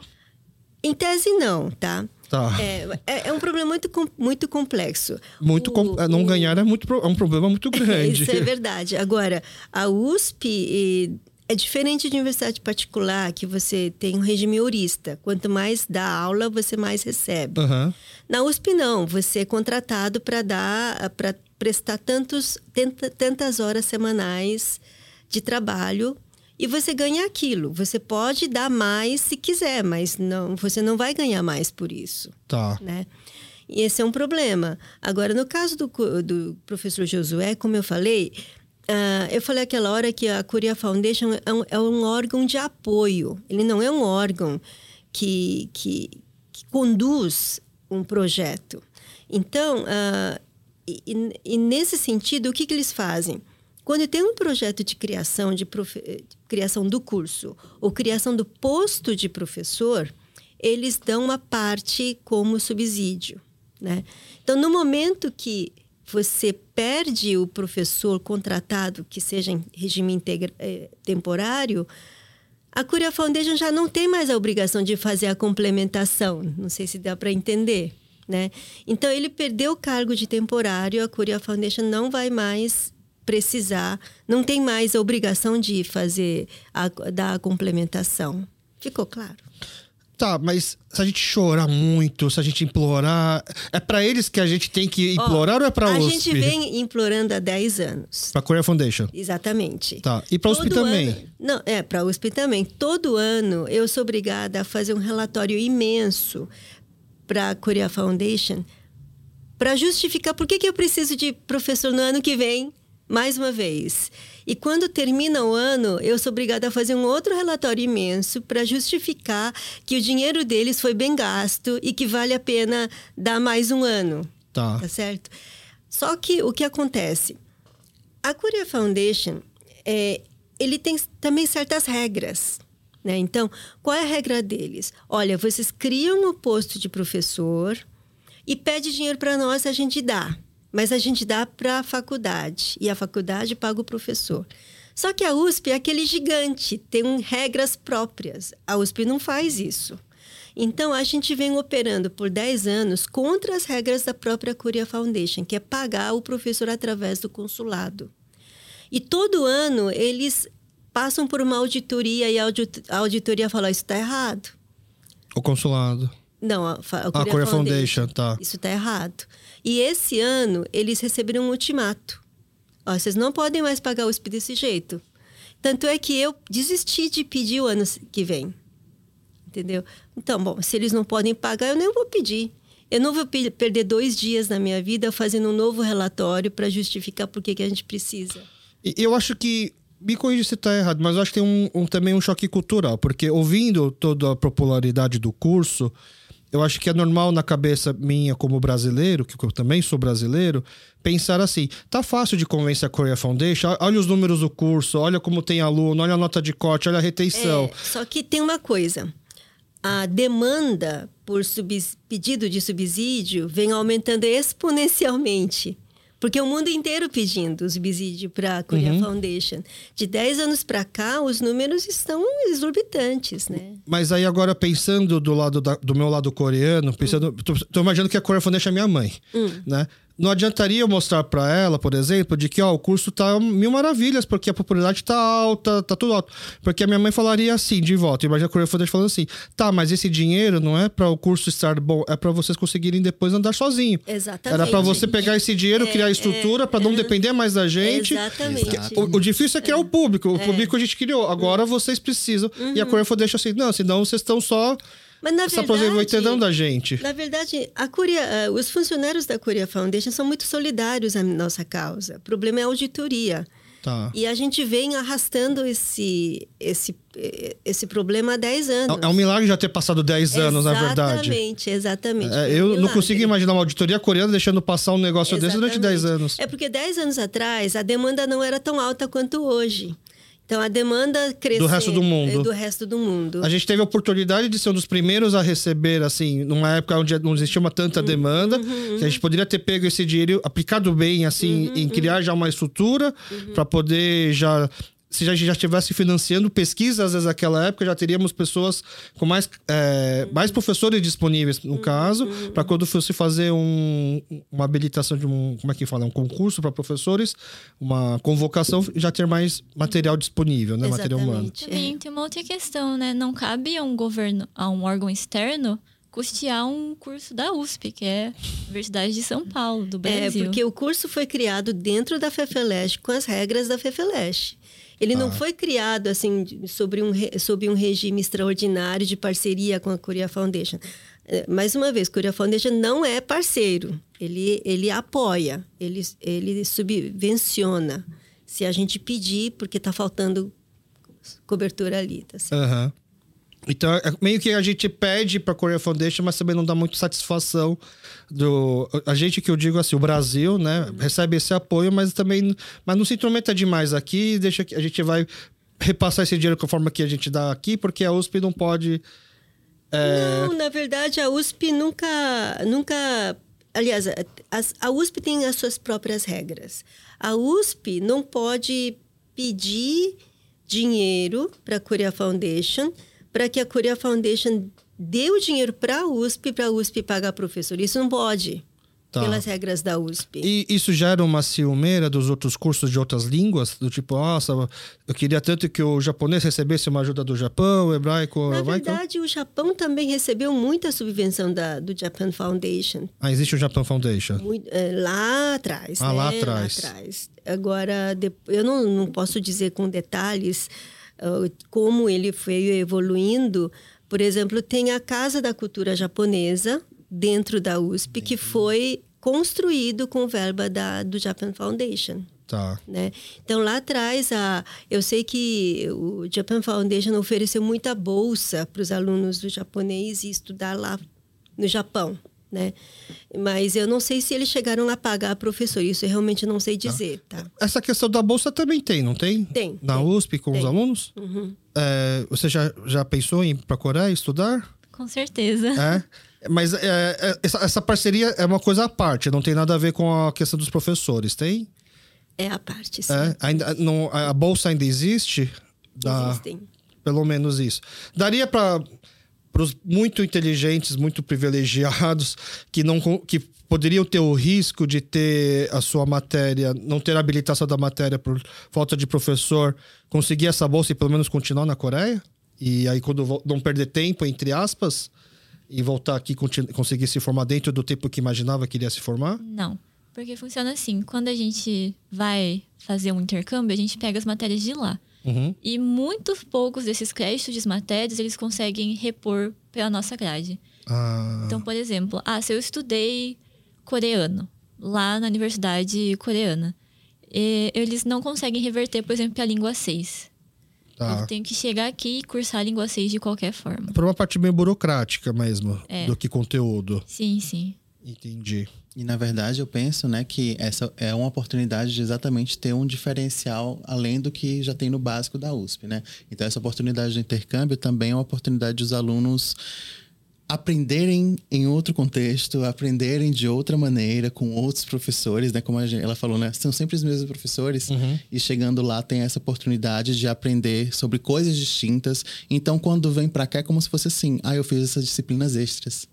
Em tese, não, tá? Tá. É, é, é, um problema muito, muito complexo. Muito o, é, Não ganhar é, muito, é um problema muito grande. Isso é verdade. Agora, a USP é diferente de universidade particular, que você tem um regime eurista. Quanto mais dá aula, você mais recebe. Uhum. Na USP, não. Você é contratado para dar, para prestar tantos, tantas horas semanais de trabalho e você ganha aquilo. Você pode dar mais se quiser, mas não, você não vai ganhar mais por isso. Tá. Né? E esse é um problema. Agora, no caso do, do professor Josué, como eu falei, Uh, eu falei aquela hora que a Korea Foundation é um, é um, órgão de apoio. Ele não é um órgão que, que, que conduz um projeto. Então, uh, e, e, nesse sentido, o que, que eles fazem? Quando tem um projeto de criação, de, profe... de criação do curso ou criação do posto de professor, eles dão uma parte como subsídio. Né? Então, no momento que você perde o professor contratado que seja em regime integra, eh, temporário, a Curia Foundation já não tem mais a obrigação de fazer a complementação. Não sei se dá para entender. Né? Então, ele perdeu o cargo de temporário, a Curia Foundation não vai mais precisar, não tem mais a obrigação de fazer a, da complementação. Ficou claro? Tá, mas se a gente chorar muito, se a gente implorar, é para eles que a gente tem que implorar oh, ou é para USP? A gente vem implorando há 10 anos. Para Korea Foundation. Exatamente. Tá. E para USP também? Ano, não, é, para USP também. Todo ano eu sou obrigada a fazer um relatório imenso para a Korea Foundation para justificar por que, que eu preciso de professor no ano que vem, mais uma vez. E quando termina o ano, eu sou obrigada a fazer um outro relatório imenso para justificar que o dinheiro deles foi bem gasto e que vale a pena dar mais um ano. Tá. Tá certo? Só que o que acontece? A Curia Foundation, é, ele tem também certas regras. Né? Então, qual é a regra deles? Olha, vocês criam o posto de professor e pede dinheiro para nós, a gente dá mas a gente dá para a faculdade e a faculdade paga o professor. Só que a USP é aquele gigante, tem regras próprias. A USP não faz isso. Então, a gente vem operando por 10 anos contra as regras da própria Curia Foundation, que é pagar o professor através do consulado. E todo ano eles passam por uma auditoria e a auditoria fala: Isso está errado. O consulado. Não, a, a Korea, a Korea Foundation, Foundation, tá. Isso está errado. E esse ano eles receberam um ultimato. Ó, vocês não podem mais pagar o USP desse jeito. Tanto é que eu desisti de pedir o ano que vem entendeu? Então, bom, se eles não podem pagar, eu nem vou pedir. Eu não vou perder dois dias na minha vida fazendo um novo relatório para justificar por que, a gente precisa. Eu acho que me corrija se está errado, mas eu acho que tem um, um, também um choque cultural, porque ouvindo toda a popularidade do curso, eu acho que é normal na cabeça minha como brasileiro, que eu também sou brasileiro, pensar assim: tá fácil de convencer a Korea Foundation, olha os números do curso, olha como tem aluno, olha a nota de corte, olha a retenção. É, só que tem uma coisa a demanda por pedido de subsídio vem aumentando exponencialmente. Porque o mundo inteiro pedindo subsídio para a Korea uhum. Foundation. De 10 anos para cá, os números estão exorbitantes, né? Mas aí agora, pensando do lado da, do meu lado coreano, pensando... Hum. Tô, tô, imaginando que a Korea Foundation é minha mãe, hum. né? Não adiantaria eu mostrar para ela, por exemplo, de que ó, o curso tá mil maravilhas, porque a popularidade tá alta, tá tudo alto. Porque a minha mãe falaria assim, de volta. Imagina a Coreia Foundation falando assim: tá, mas esse dinheiro não é para o curso estar bom, é para vocês conseguirem depois andar sozinho. Exatamente. Era para você pegar esse dinheiro, é, criar estrutura é, para não é, depender mais da gente. Exatamente. O, o, difícil é criar é. o público. O é. público a gente criou. Agora uhum. vocês precisam. Uhum. E a Coreia Foundation assim: não, senão vocês estão só mas na Essa verdade, da gente. Na verdade, a Curia, uh, os funcionários da Curia Foundation são muito solidários à nossa causa. O problema é a auditoria. Tá. E a gente vem arrastando esse, esse, esse problema há 10 anos. É, é um milagre já ter passado 10 anos, na verdade. Exatamente, exatamente. É, eu não consigo imaginar uma auditoria coreana deixando passar um negócio exatamente. desse durante 10 anos. É porque 10 anos atrás a demanda não era tão alta quanto hoje. Então a demanda cresceu do resto do mundo. Do resto do mundo. A gente teve a oportunidade de ser um dos primeiros a receber, assim, numa época onde não existia uma tanta uhum, demanda, uhum, que a gente poderia ter pego esse dinheiro aplicado bem, assim, uhum, em criar já uma estrutura uhum. para poder já se a gente já estivesse financiando pesquisas, às vezes naquela época já teríamos pessoas com mais, é, mais professores disponíveis, no caso, para quando fosse fazer um, uma habilitação de um, como é que fala, um concurso para professores, uma convocação, já ter mais material disponível, né, Exatamente. material humano. Também tem uma outra questão, né? Não cabe a um governo, a um órgão externo custear um curso da USP, que é a Universidade de São Paulo, do é, Brasil. É, porque o curso foi criado dentro da FEFELESH, com as regras da FEFELESH. Ele ah. não foi criado assim sobre um, sob um regime extraordinário de parceria com a Korea Foundation. É, mais uma vez, Korea Foundation não é parceiro. Ele, ele apoia, ele, ele subvenciona. Se a gente pedir, porque está faltando cobertura ali. Tá certo? Uhum. Então, é meio que a gente pede para a Korea Foundation, mas também não dá muito satisfação do a gente que eu digo assim, o Brasil, né, recebe esse apoio, mas também mas não se intrometa demais aqui, deixa que a gente vai repassar esse dinheiro forma que a gente dá aqui, porque a USP não pode é... Não, na verdade a USP nunca nunca aliás, a, a USP tem as suas próprias regras. A USP não pode pedir dinheiro para a Korea Foundation para que a Korea Foundation dê o dinheiro para a USP, para a USP pagar professor. Isso não pode. Tá. Pelas regras da USP. E isso gera uma ciumeira dos outros cursos de outras línguas? Do tipo, nossa, eu queria tanto que o japonês recebesse uma ajuda do Japão, o hebraico... Na verdade, o Japão também recebeu muita subvenção da, do Japan Foundation. Ah, existe o Japan Foundation? Muito, é, lá atrás, Ah, né? lá atrás. Lá atrás. Agora, eu não, não posso dizer com detalhes uh, como ele foi evoluindo, por exemplo, tem a Casa da Cultura Japonesa dentro da USP que foi construído com verba da, do Japan Foundation. Tá. Né? Então, lá atrás, a, eu sei que o Japan Foundation ofereceu muita bolsa para os alunos do japonês e estudar lá no Japão né? Mas eu não sei se eles chegaram a pagar professor, isso eu realmente não sei dizer, tá? Essa questão da bolsa também tem, não tem? Tem. Na tem, USP com tem. os alunos? Uhum. É, você já, já pensou em ir para a Coreia estudar? Com certeza. É? Mas é, é, essa, essa, parceria é uma coisa à parte, não tem nada a ver com a questão dos professores, tem? É a parte, sim. É, ainda, não, a bolsa ainda existe? Da, Existem. Pelo menos isso. Daria para os muito inteligentes, muito privilegiados, que não que poderiam ter o risco de ter a sua matéria, não ter a habilitação da matéria por falta de professor, conseguir essa bolsa e pelo menos continuar na Coreia? E aí, quando não perder tempo, entre aspas, e voltar aqui conseguir se formar dentro do tempo que imaginava que iria se formar? Não. Porque funciona assim: quando a gente vai fazer um intercâmbio, a gente pega as matérias de lá. Uhum. E muitos poucos desses créditos de matérias eles conseguem repor pela nossa grade. Ah, Então, por exemplo, ah, se eu estudei coreano lá na universidade coreana, eles não conseguem reverter, por exemplo, a língua 6. tá. Eu tenho que chegar aqui e cursar a língua 6 de qualquer forma. Por uma parte meio burocrática mesmo, É. do que conteúdo. Sim, sim. Entendi. E na verdade eu penso, né, que essa é uma oportunidade de exatamente ter um diferencial além do que já tem no básico da USP, né? Então essa oportunidade de intercâmbio também é uma oportunidade dos alunos aprenderem em outro contexto, aprenderem de outra maneira com outros professores, né? Como gente, ela falou, né? São sempre os mesmos professores e chegando lá tem essa oportunidade de aprender sobre coisas distintas. Então quando vem para cá é como se fosse assim, ah, eu fiz essas disciplinas extras.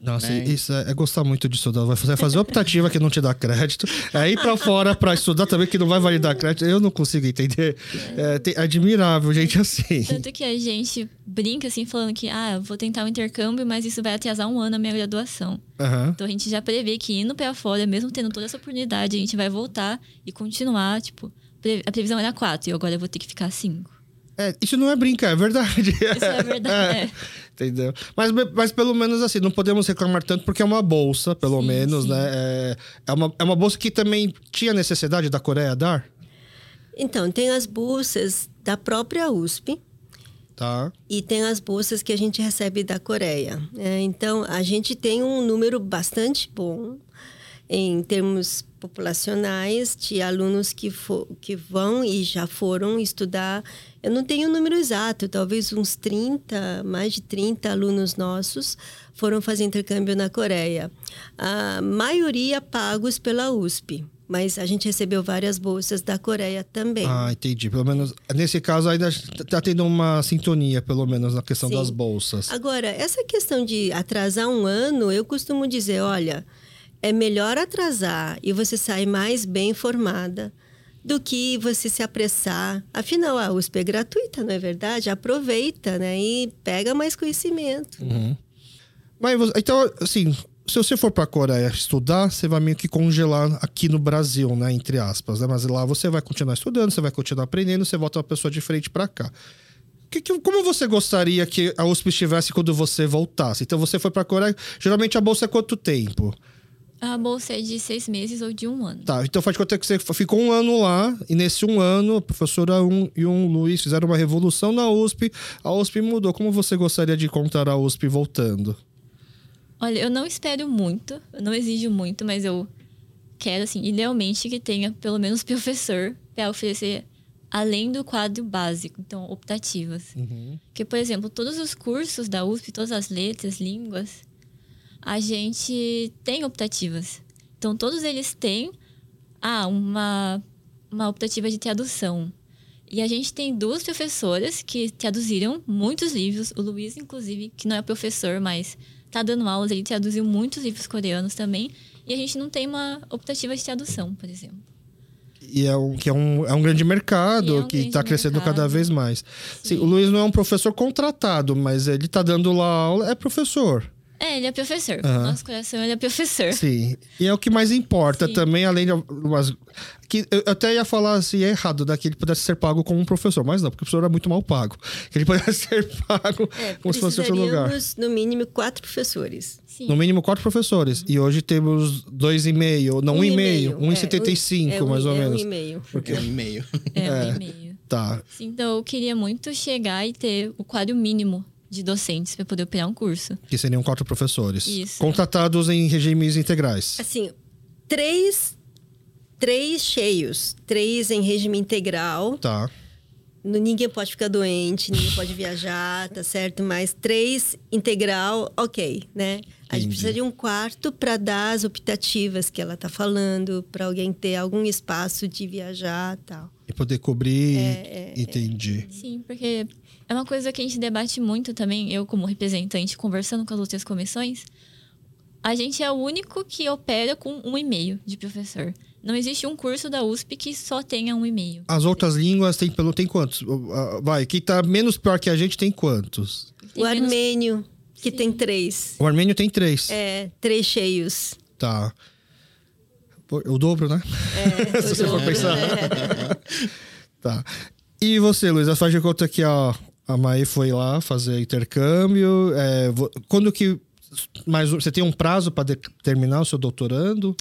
Nossa, Né? isso é, é gostar muito de estudar. Vai fazer, fazer optativa que não te dá crédito. É ir pra fora pra estudar também que não vai validar crédito. Eu não consigo entender. É, tem- admirável, gente assim. Tanto que a gente brinca assim, falando que, ah, eu vou tentar um intercâmbio, mas isso vai atrasar um ano a minha graduação. Aham. Então a gente já prevê que indo pra fora, mesmo tendo toda essa oportunidade, a gente vai voltar e continuar, tipo, a previsão era quatro e agora eu vou ter que ficar cinco. É, isso não é brincar, é verdade. Isso é verdade. é. Entendeu? Mas, mas pelo menos assim, não podemos reclamar tanto porque é uma bolsa, pelo Sim, menos, sim. né? É, é, uma, é uma bolsa que também tinha necessidade da Coreia dar, Então, tem as bolsas da própria USP tá? e tem as bolsas que a gente recebe da Coreia. É, então, a gente tem um número bastante bom em termos populacionais de alunos que, fo- que vão e já foram estudar. Eu não tenho o número exato, talvez uns 30, mais de 30 alunos nossos foram fazer intercâmbio na Coreia. A maioria pagos pela USP, mas a gente recebeu várias bolsas da Coreia também. Ah, entendi. Pelo menos, nesse caso, ainda tá tendo uma sintonia, pelo menos, na questão Sim. das bolsas. Agora, essa questão de atrasar um ano, eu costumo dizer, olha, é melhor atrasar e você sair mais bem informada do que você se apressar. Afinal, a USP é gratuita, não é verdade? Aproveita, né? E pega mais conhecimento. Mas, você- então, assim, se você for pra Coreia estudar, você vai meio que congelar aqui no Brasil, né? Entre aspas, né? Mas lá você vai continuar estudando, você vai continuar aprendendo, você volta uma pessoa de frente pra cá. Que- que- como você gostaria que a USP estivesse quando você voltasse? Então, você foi pra Coreia, geralmente a bolsa é quanto tempo? A bolsa é de seis meses ou de um ano. Tá, então faz conta que você ficou um ano lá, e nesse um ano, a professora um, e um Luiz fizeram uma revolução na USP, a USP mudou. Como você gostaria de encontrar a USP voltando? Olha, eu não espero muito, eu não exijo muito, mas eu quero, assim, idealmente que tenha pelo menos professor para oferecer além do quadro básico, então, optativas. Porque, por exemplo, todos os cursos da USP, todas as letras, línguas, a gente tem optativas. Então, todos eles têm ah, uma, uma optativa de tradução. E a gente tem duas professoras que traduziram muitos livros. O Luiz, inclusive, que não é professor, mas tá dando aulas, ele traduziu muitos livros coreanos também. E a gente não tem uma optativa de tradução, por exemplo. E é um, que é um, é um grande mercado é um que está crescendo mercado. cada vez mais. Sim, Sim. o Luiz não é um professor contratado, mas ele tá dando lá aula, é professor. É, ele é professor. Aham. Nosso coração, ele é professor. Sim. E é o que mais importa Sim. também, além de umas. Que eu até ia falar assim, é errado, né? Que ele pudesse ser pago como um professor, mas não, porque o professor é muito mal pago. Que ele pudesse ser pago É, como se fosse outro lugar. precisaríamos, no mínimo, quatro professores. Sim. No mínimo quatro professores. E hoje temos dois e meio, não um, e meio, um e setenta e cinco, é, um- mais ou é menos. Um e meio. Porque é um e-mail. É, É. um e-mail. Tá. Sim, Então, eu queria muito chegar e ter o quadro mínimo de docentes para poder operar um curso. Que seriam quatro professores. Isso. Contratados em regimes integrais. Assim, três, três cheios. Três em regime integral. Tá. ninguém pode ficar doente, ninguém pode viajar, tá certo? Mas três integral, ok, né? A gente precisa de um quarto para dar as optativas que ela tá falando, para alguém ter algum espaço de viajar tal. E poder cobrir, é, é, entendi. Sim, porque é uma coisa que a gente debate muito também, eu como representante, conversando com as outras comissões, a gente é o único que opera com um e-mail de professor. Não existe um curso da USP que só tenha um e-mail. As outras línguas tem, tem quantos? Vai, quem tá menos pior que a gente tem quantos? Tem o menos... armênio, que Sim. tem três. O armênio tem três. É, três cheios. Tá. O dobro, né? É, Se você for pensar. É. tá. E você, Luiz? Faz de conta que a, a Maí foi lá fazer intercâmbio. É, quando que. Mas você tem um prazo para terminar o seu doutorando?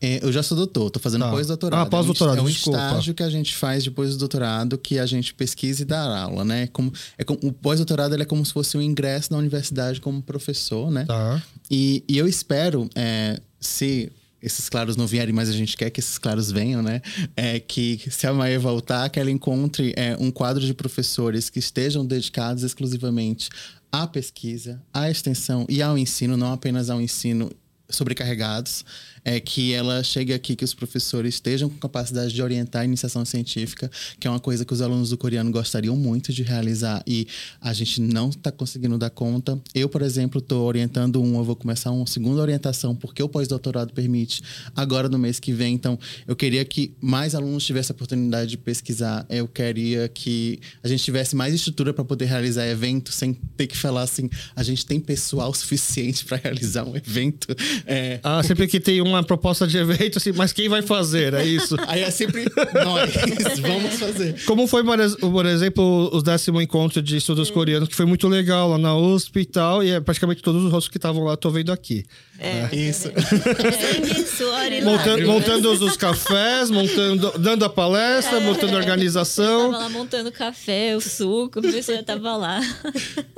É, eu já sou doutor, tô fazendo tá. pós-doutorado. Ah, pós-doutorado, É um, desculpa. estágio que a gente faz depois do doutorado, que a gente pesquisa e dá aula, né? Como, é como, o pós-doutorado é como se fosse um ingresso na universidade como professor, né? Tá. E, e eu espero, é, se esses claros não vierem, mas a gente quer que esses claros venham, né? É que se a Maia voltar, que ela encontre é, um quadro de professores que estejam dedicados exclusivamente à pesquisa, à extensão e ao ensino, não apenas ao ensino sobrecarregados é que ela chegue aqui, que os professores estejam com capacidade de orientar a iniciação científica, que é uma coisa que os alunos do coreano gostariam muito de realizar e a gente não está conseguindo dar conta. Eu, por exemplo, estou orientando um, eu vou começar uma segunda orientação, porque o pós-doutorado permite, agora no mês que vem. Então, eu queria que mais alunos tivessem a oportunidade de pesquisar. Eu queria que a gente tivesse mais estrutura para poder realizar eventos sem ter que falar assim, a gente tem pessoal suficiente para realizar um evento. É, ah, sempre que tem um uma proposta de evento, assim, mas quem vai fazer? É isso. Aí é sempre nós, vamos fazer. Como foi, por exemplo, o décimo encontro de estudos coreanos, que foi muito legal lá na USP e tal, e é praticamente todos os rostos que estavam lá, tô vendo aqui. É, é. isso. É. montando, montando os cafés, montando, dando a palestra, é. montando a organização. Eu tava lá montando café, o suco, o professor tava lá.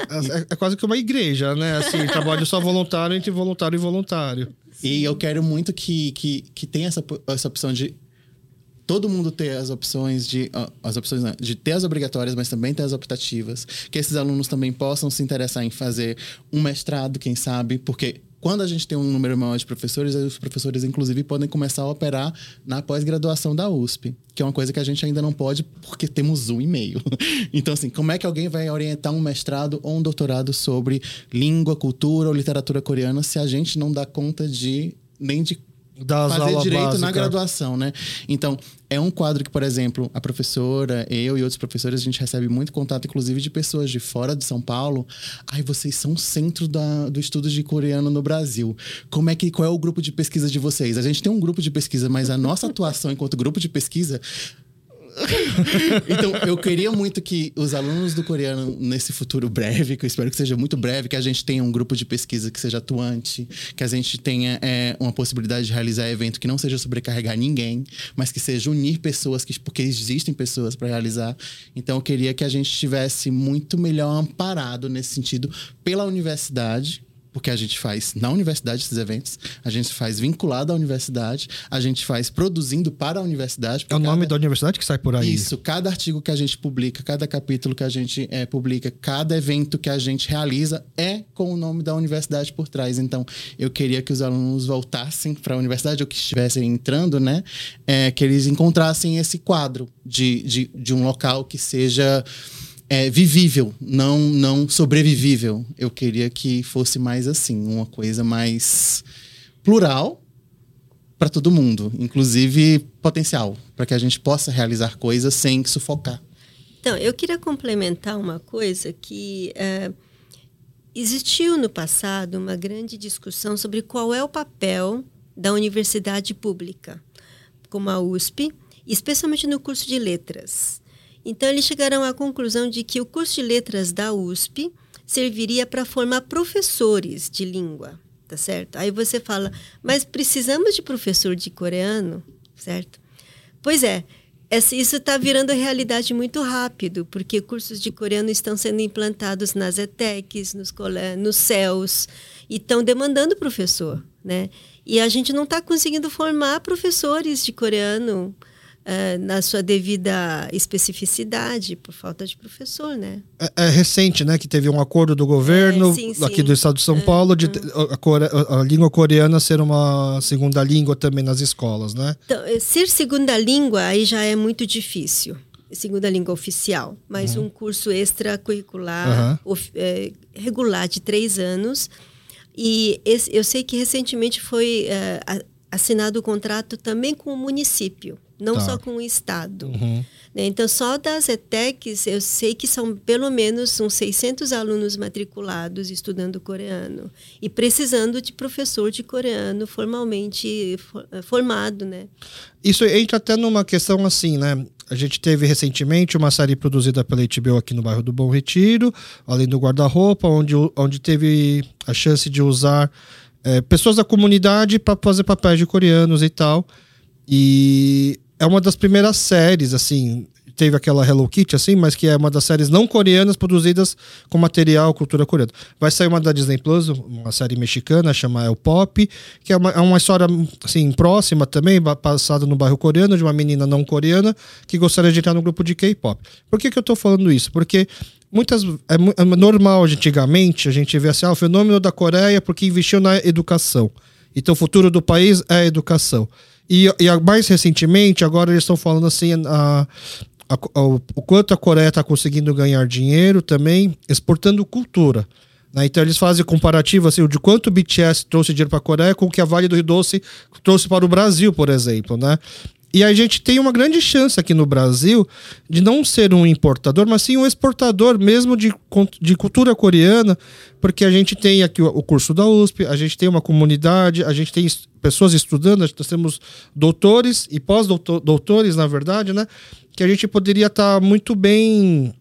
É, é, quase que uma igreja, né? Assim, trabalho só voluntário entre voluntário e voluntário. E eu quero muito que, que, que tenha essa, essa opção de todo mundo ter as opções de as opções não, de ter as obrigatórias, mas também ter as optativas, que esses alunos também possam se interessar em fazer um mestrado, quem sabe, porque quando a gente tem um número maior de professores, os professores, inclusive, podem começar a operar na pós-graduação da USP, que é uma coisa que a gente ainda não pode porque temos um e-mail. Então, assim, como é que alguém vai orientar um mestrado ou um doutorado sobre língua, cultura ou literatura coreana se a gente não dá conta de nem de das fazer direito básica. na graduação, né? Então, é um quadro que, por exemplo, a professora, eu e outros professores, a gente recebe muito contato, inclusive, de pessoas de fora de São Paulo. Ai, vocês são o centro da, do estudo de coreano no Brasil. Como é que, qual é o grupo de pesquisa de vocês? A gente tem um grupo de pesquisa, mas a nossa atuação enquanto grupo de pesquisa então, eu queria muito que os alunos do coreano, nesse futuro breve, que eu espero que seja muito breve, que a gente tenha um grupo de pesquisa que seja atuante, que a gente tenha é, uma possibilidade de realizar evento que não seja sobrecarregar ninguém, mas que seja unir pessoas, que, porque existem pessoas para realizar. Então, eu queria que a gente estivesse muito melhor amparado nesse sentido pela universidade, porque a gente faz na universidade esses eventos, a gente faz vinculado à universidade, a gente faz produzindo para a universidade. É o cada... nome da universidade que sai por aí. Isso, cada artigo que a gente publica, cada capítulo que a gente é, publica, cada evento que a gente realiza é com o nome da universidade por trás. Então, eu queria que os alunos voltassem para a universidade ou que estivessem entrando, né? É, que eles encontrassem esse quadro de, de, de um local que seja é, vivível, não, não sobrevivível. Eu queria que fosse mais assim, uma coisa mais plural para todo mundo, inclusive potencial, para que a gente possa realizar coisas sem sufocar. Então, eu queria complementar uma coisa que é, existiu no passado uma grande discussão sobre qual é o papel da universidade pública, como a USP, especialmente no curso de letras. Então, eles chegaram à conclusão de que o curso de letras da USP serviria para formar professores de língua, tá certo? Aí você fala, mas precisamos de professor de coreano, certo? Pois é, isso está virando realidade muito rápido, porque cursos de coreano estão sendo implantados nas ETECs, nos, nos CELs, e estão demandando professor, né? E a gente não está conseguindo formar professores de coreano uh, na sua devida especificidade, por falta de professor, né? É, é, recente, né, que teve um acordo do governo é, sim, sim. aqui do estado de São Paulo de a, core, a, língua coreana ser uma segunda língua também nas escolas, né? Então, eh, ser segunda língua aí já é muito difícil segunda língua oficial, mas uhum. um curso extracurricular uhum. of, é, regular de três anos. E esse, eu sei que recentemente foi é, assinado o contrato também com o município, não tá. só com o estado. Uhum. Né? Então, só das ETECs, eu sei que são pelo menos uns 600 alunos matriculados estudando coreano e precisando de professor de coreano formalmente formado, né? Isso entra até numa questão assim, né? A gente teve recentemente uma série produzida pela HBO aqui no bairro do Bom Retiro, além do guarda-roupa, onde, onde teve a chance de usar é, pessoas da comunidade para fazer papéis de coreanos e tal. E é uma das primeiras séries, assim, teve aquela Hello Kitty, assim, mas que é uma das séries não coreanas produzidas com material cultura coreana. Vai sair uma da Disney Plus, uma série mexicana, chama El Pop, que é uma, é uma história, assim, próxima também, passada no bairro coreano, de uma menina não coreana que gostaria de entrar no grupo de K-pop. Por que, que eu tô falando isso? Porque muitas é, é normal antigamente a gente ver assim, ah, o fenômeno da Coreia porque investiu na educação. Então o futuro do país é a educação. E, e mais recentemente, agora eles estão falando assim, a, a, o, o quanto a Coreia está conseguindo ganhar dinheiro também exportando cultura. Né? Então eles fazem comparativo assim, de quanto o BTS trouxe dinheiro para a Coreia com o que a Vale do Rio Doce trouxe para o Brasil, por exemplo. Né? E a gente tem uma grande chance aqui no Brasil de não ser um importador, mas sim um exportador mesmo de, de cultura coreana, porque a gente tem aqui o curso da USP, a gente tem uma comunidade, a gente tem pessoas estudando, nós temos doutores e pós-doutores, na verdade, né? Que a gente poderia estar tá muito bem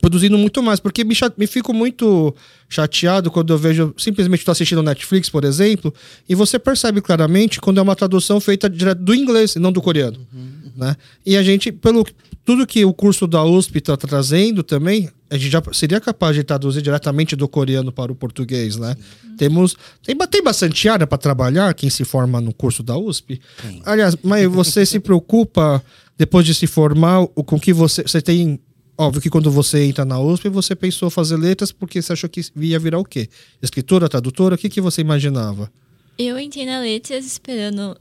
produzindo muito mais, porque me, me fico muito chateado quando eu vejo, simplesmente estou assistindo Netflix, por exemplo, e você percebe claramente quando é uma tradução feita direto do inglês e não do coreano. Uhum, uhum. Né? E a gente, pelo tudo que o curso da USP está trazendo também, a gente já seria capaz de traduzir diretamente do coreano para o português, né? Uhum. Temos tem, tem bastante área para trabalhar quem se forma no curso da USP. Sim. Aliás, mas você se preocupa depois de se formar com que você você tem Óbvio que quando você entra na USP, você pensou fazer letras porque você achou que ia virar o quê? Escritora, tradutora? O que, que você imaginava? Eu entrei na letras esperando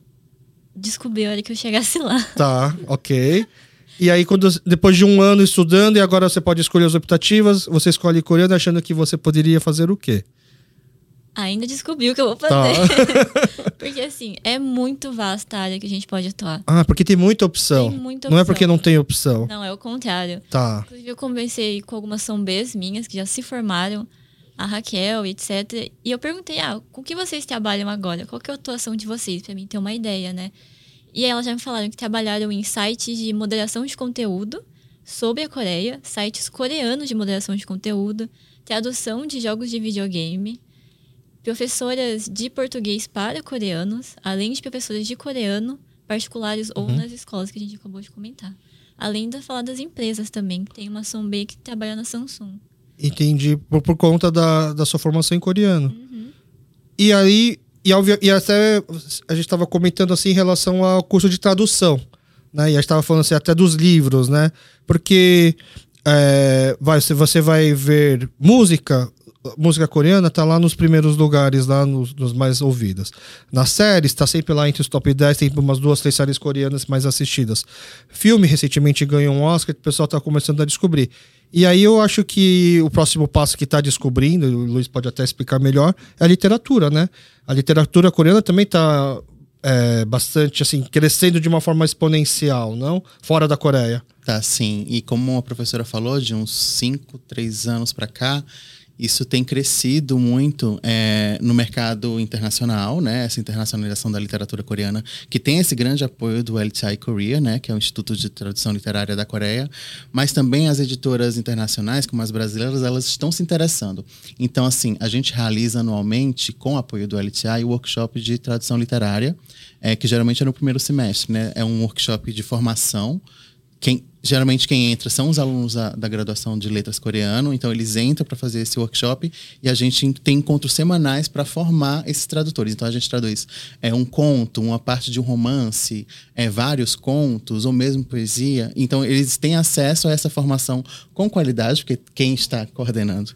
descobrir a hora que eu chegasse lá. Tá, ok. E aí, quando, depois de um ano estudando e agora você pode escolher as optativas, você escolhe coreano achando que você poderia fazer o quê? Ainda descobri o que eu vou fazer. Tá. porque, assim, é muito vasta a área que a gente pode atuar. Ah, porque tem muita opção. Tem muita opção. Não é porque não tem opção. Não, é o contrário. Tá. Inclusive, eu conversei com algumas são Bs minhas que já se formaram, a Raquel, etc. E eu perguntei, ah, com que vocês trabalham agora? Qual que é a atuação de vocês? Pra mim ter uma ideia, né? E elas já me falaram que trabalharam em sites de moderação de conteúdo sobre a Coreia, sites coreanos de moderação de conteúdo, tradução de jogos de videogame, professoras de português para coreanos, além de professoras de coreano particulares ou uhum. nas escolas que a gente acabou de comentar. Além de falar das empresas também, tem uma Sonbei que trabalha na Samsung. Entendi, por, por conta da, da sua formação em coreano. Uhum. E aí, e, e até a gente estava comentando assim em relação ao curso de tradução, né? E a gente estava falando assim, até dos livros, né? Porque é, vai, você vai ver música, música coreana tá lá nos primeiros lugares, lá nos, nos mais ouvidas. Nas séries, está sempre lá entre os top 10, tem umas duas, três séries coreanas mais assistidas. Filme recentemente ganhou um Oscar, o pessoal está começando a descobrir. E aí eu acho que o próximo passo que está descobrindo, o Luiz pode até explicar melhor, é a literatura, né? A literatura coreana também está é, bastante, assim, crescendo de uma forma exponencial, não? Fora da Coreia. Tá, sim. E como a professora falou, de uns 5, 3 anos para cá, isso tem crescido muito é, no mercado internacional, né? Essa internacionalização da literatura coreana, que tem esse grande apoio do LTI Korea, né? Que é o Instituto de Tradução Literária da Coreia, mas também as editoras internacionais, como as brasileiras, elas estão se interessando. Então, assim, a gente realiza anualmente, com o apoio do LTI, o workshop de tradução literária, é, que geralmente é no primeiro semestre, né? É um workshop de formação quem geralmente quem entra são os alunos da, da graduação de letras coreano, então eles entram para fazer esse workshop e a gente tem encontros semanais para formar esses tradutores. Então a gente traduz é um conto, uma parte de um romance, é vários contos ou mesmo poesia. Então eles têm acesso a essa formação com qualidade, porque quem está coordenando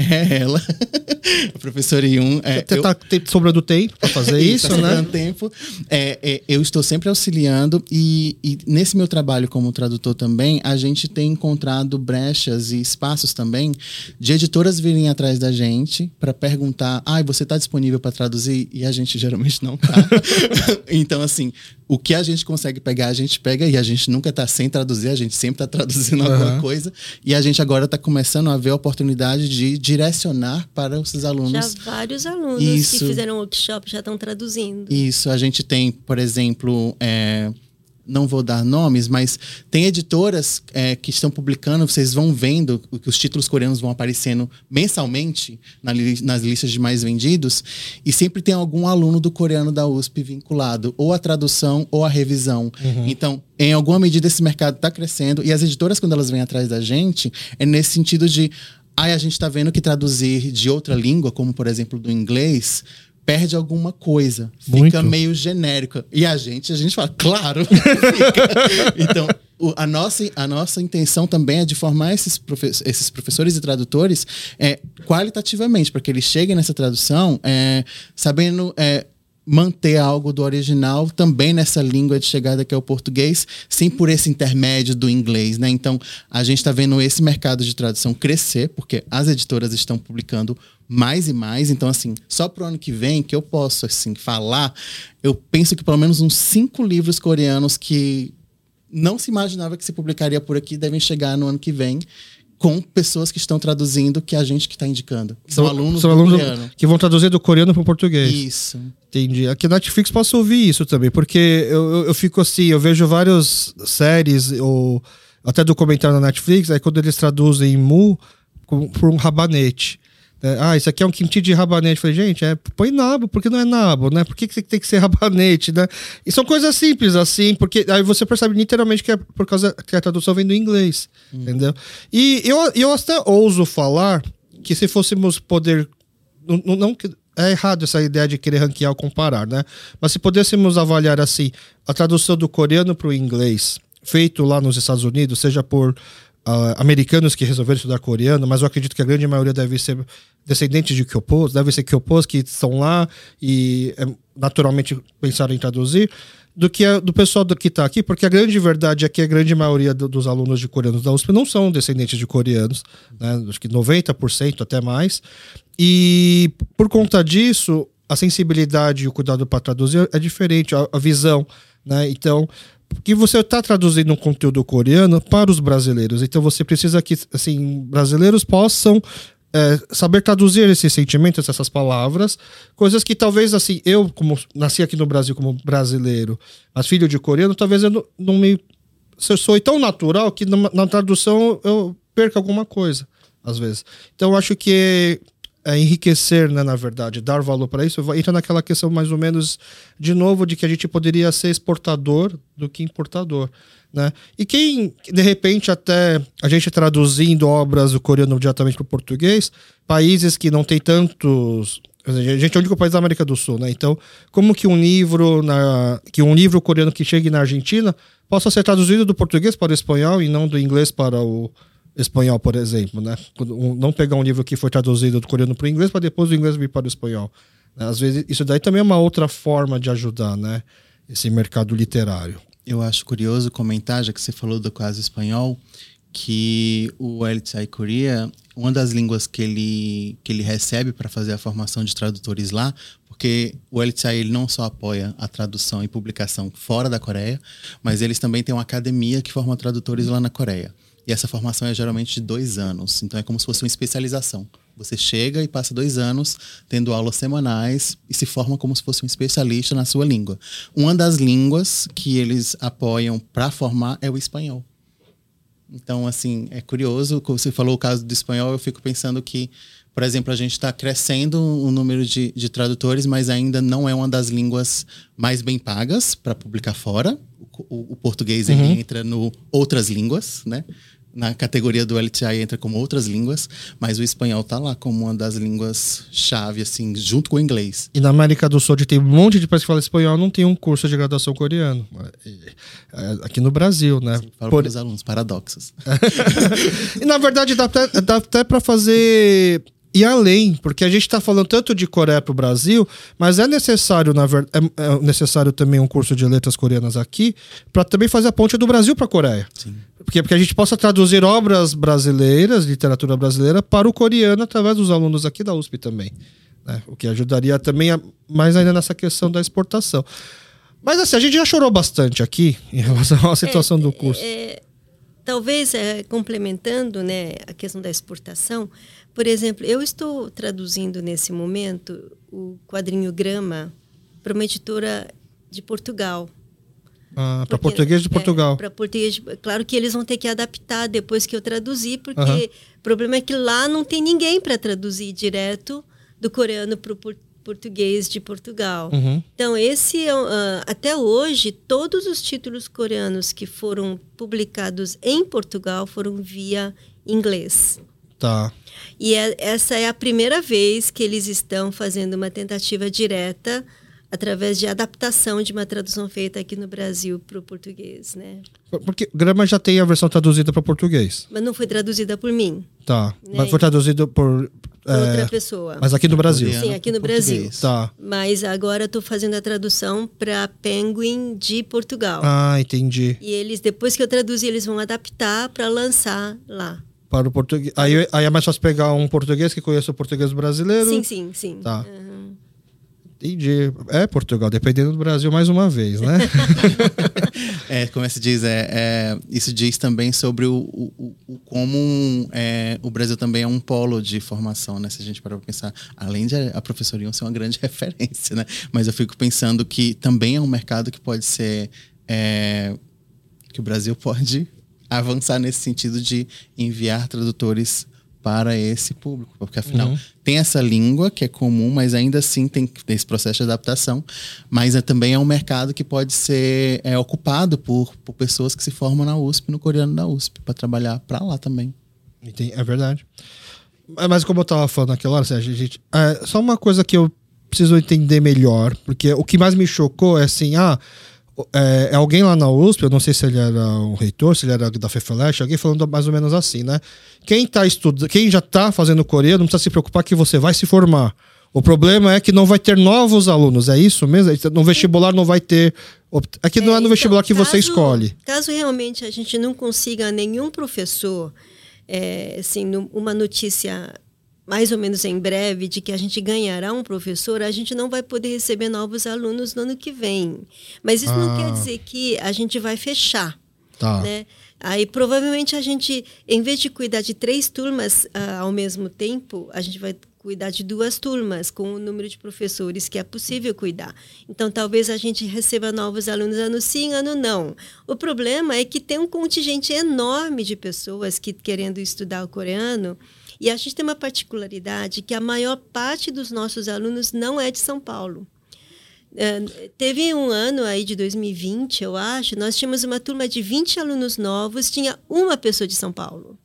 é ela, a professora Yun. É, Você tá sobrando tempo para fazer isso, tá né? tempo. É, é, eu estou sempre auxiliando e, e, nesse meu trabalho como tradutor também, a gente tem encontrado brechas e espaços também de editoras virem atrás da gente para perguntar: ah, você está disponível para traduzir? E a gente geralmente não tá. então, assim, o que a gente consegue pegar, a gente pega e a gente nunca está sem traduzir, a gente sempre está traduzindo uhum. alguma coisa. E a gente agora está começando a ver a oportunidade de direcionar para os alunos. Já vários alunos Isso. que fizeram workshop já estão traduzindo. Isso, a gente tem, por exemplo, é, não vou dar nomes, mas tem editoras é, que estão publicando, vocês vão vendo que os títulos coreanos vão aparecendo mensalmente na li nas listas de mais vendidos, e sempre tem algum aluno do coreano da USP vinculado, ou à tradução ou à revisão. Uhum. Então, em alguma medida, esse mercado está crescendo, e as editoras, quando elas vêm atrás da gente, é nesse sentido de Aí a gente está vendo que traduzir de outra língua, como por exemplo do inglês, perde alguma coisa. Muito. Fica meio genérico. E a gente, a gente fala, claro. então, o, a, nossa, a nossa intenção também é de formar esses, profe esses professores e tradutores é, qualitativamente, para que eles cheguem nessa tradução é, sabendo. É, manter algo do original também nessa língua de chegada que é o português, sem por esse intermédio do inglês, né? Então, a gente está vendo esse mercado de tradução crescer, porque as editoras estão publicando mais e mais. Então, assim, só para o ano que vem que eu posso, assim, falar, eu penso que pelo menos uns cinco livros coreanos que não se imaginava que se publicaria por aqui devem chegar no ano que vem com pessoas que estão traduzindo que a gente que está indicando. São, são, alunos são alunos coreano. que vão traduzir do coreano para o português. Isso. Entendi. Aqui na Netflix posso ouvir isso também, porque eu, eu, eu fico assim, eu vejo várias séries ou até documentário na Netflix, aí quando eles traduzem mu por um rabanete. É, ah, isso aqui é um kimchi de rabanete. Eu falei, gente, é, põe nabo, porque não é nabo, né? Por que, que tem que ser rabanete, né? E são coisas simples, assim, porque aí você percebe literalmente que é por causa que a tradução vem do inglês, hum. entendeu? E eu, eu até ouso falar que se fôssemos poder. Não, não, é errado essa ideia de querer ranquear ou comparar, né? Mas se pudéssemos avaliar assim, a tradução do coreano para o inglês, feito lá nos Estados Unidos, seja por uh, americanos que resolveram estudar coreano, mas eu acredito que a grande maioria deve ser descendentes de Kyopos, deve ser Kyopos que estão lá e é, naturalmente pensaram em traduzir, do que a, do pessoal do que está aqui, porque a grande verdade é que a grande maioria do, dos alunos de coreanos da USP não são descendentes de coreanos, né? acho que 90% até mais. E por conta disso, a sensibilidade e o cuidado para traduzir é diferente, a, a visão. Né? Então, que você está traduzindo um conteúdo coreano para os brasileiros. Então você precisa que assim brasileiros possam é, saber traduzir esses sentimentos, essas palavras, coisas que talvez assim eu como nasci aqui no Brasil como brasileiro, mas filho de coreano, talvez eu não, não me eu sou tão natural que na, na tradução eu perco alguma coisa às vezes. Então eu acho que é, enriquecer, né, na verdade, dar valor para isso, entra naquela questão mais ou menos, de novo, de que a gente poderia ser exportador do que importador. Né? E quem, de repente, até a gente traduzindo obras do coreano diretamente para o português, países que não tem tantos. A gente é o único país da América do Sul, né? Então, como que um livro na, que um livro coreano que chegue na Argentina possa ser traduzido do português para o espanhol e não do inglês para o, espanhol, por exemplo, né? Não pegar um livro que foi traduzido do coreano para o inglês para depois o inglês vir para o espanhol. Né? Às vezes isso daí também é uma outra forma de ajudar, né? Esse mercado literário. Eu acho curioso comentar, já que você falou do caso espanhol, que o LTI Coreia, uma das línguas que ele, que ele recebe para fazer a formação de tradutores lá, porque o LTI ele não só apoia a tradução e publicação fora da Coreia, mas eles também têm uma academia que forma tradutores lá na Coreia. E essa formação é geralmente de dois anos. Então é como se fosse uma especialização. Você chega e passa dois anos tendo aulas semanais e se forma como se fosse um especialista na sua língua. Uma das línguas que eles apoiam para formar é o espanhol. Então, assim, é curioso, como você falou o caso do espanhol, eu fico pensando que Por exemplo, a gente está crescendo o número de, de tradutores, mas ainda não é uma das línguas mais bem pagas para publicar fora. O, o português Uhum. ele entra no outras línguas, né? Na categoria do LTI entra como outras línguas, mas o espanhol tá lá como uma das línguas chave, assim, junto com o inglês. E na América do Sul, onde tem um monte de pessoas que falam espanhol, não tem um curso de graduação coreano. É, Aqui no Brasil, né? Falo Por- para os alunos, paradoxos. E na verdade dá até, dá até para fazer ir além, porque a gente está falando tanto de Coreia para o Brasil, mas é necessário, na ver, é, é necessário também um curso de letras coreanas aqui para também fazer a ponte do Brasil para a Coreia. Sim. Porque, porque a gente possa traduzir obras brasileiras, literatura brasileira, para o coreano através dos alunos aqui da USP também. né? O que ajudaria também a- mais ainda nessa questão da exportação. Mas assim, a gente já chorou bastante aqui em relação à situação do curso. É, talvez é, complementando né, a questão da exportação, por exemplo, eu estou traduzindo nesse momento o quadrinho Grama para uma editora de Portugal. para Porque- português de Portugal. para português, de- claro que eles vão ter que adaptar depois que eu traduzir, porque Aham. o problema é que lá não tem ninguém para traduzir direto do coreano para o português de Portugal. Uhum. Então, esse é ah, até hoje, todos os títulos coreanos que foram publicados em Portugal foram via inglês. Tá. E é- essa é a primeira vez que eles estão fazendo uma tentativa direta através de adaptação de uma tradução feita aqui no Brasil para o português, né? Porque Grama já tem a versão traduzida para português. Mas não foi traduzida por mim, Tá. Né? Mas foi traduzido por. por é, outra pessoa. mas aqui no Brasil. Sim, aqui no Brasil. Tá. Mas agora estou fazendo a tradução para Penguin de Portugal. Ah, entendi. E eles, depois que eu traduzir, eles vão adaptar para lançar lá. Para o português. Aí, aí é mais fácil pegar um português que conheça o português brasileiro. Sim, sim, sim. Tá. Entendi. É Portugal, dependendo do Brasil mais uma vez, né? É, como se diz, é, é, isso diz também sobre o, o, o- como é, o Brasil também é um polo de formação, né? Se a gente parar para pensar, além de a professora Ion ser uma grande referência, né? Mas eu fico pensando que também é um mercado que pode ser é, que o Brasil pode avançar nesse sentido de enviar tradutores para esse público, porque afinal tem essa língua que é comum, mas ainda assim tem esse processo de adaptação, mas é, também é um mercado que pode ser é, ocupado por, por pessoas que se formam na USP, no coreano da USP, para trabalhar para lá também. É verdade. Mas- Mas como eu tava falando naquela hora, Sérgio, gente, é, só uma coisa que eu preciso entender melhor, porque o que mais me chocou é assim, ah, é, é alguém lá na USP, eu não sei se ele era um reitor, se ele era da FEFELESH, alguém falando mais ou menos assim, né? Quem, tá estudando, quem já está fazendo coreano não precisa se preocupar que você vai se formar. O problema é que não vai ter novos alunos, é isso mesmo? No vestibular não vai ter. Aqui não é no então, vestibular que você caso- escolhe. Caso realmente a gente não consiga nenhum professor, é, assim, uma notícia mais ou menos em breve de que a gente ganhará um professor, a gente não vai poder receber novos alunos no ano que vem. Mas isso não Ah. quer dizer que a gente vai fechar. Tá. né? Aí provavelmente a gente, em vez de cuidar de três turmas ah, ao mesmo tempo, a gente vai cuidar de duas turmas com o número de professores que é possível cuidar. Então talvez a gente receba novos alunos ano sim, ano não. O problema é que tem um contingente enorme de pessoas que querendo estudar o coreano e a gente tem uma particularidade que a maior parte dos nossos alunos não é de São Paulo. É, teve um ano aí de 2020, eu acho, nós tínhamos uma turma de 20 alunos novos, tinha uma pessoa de São Paulo.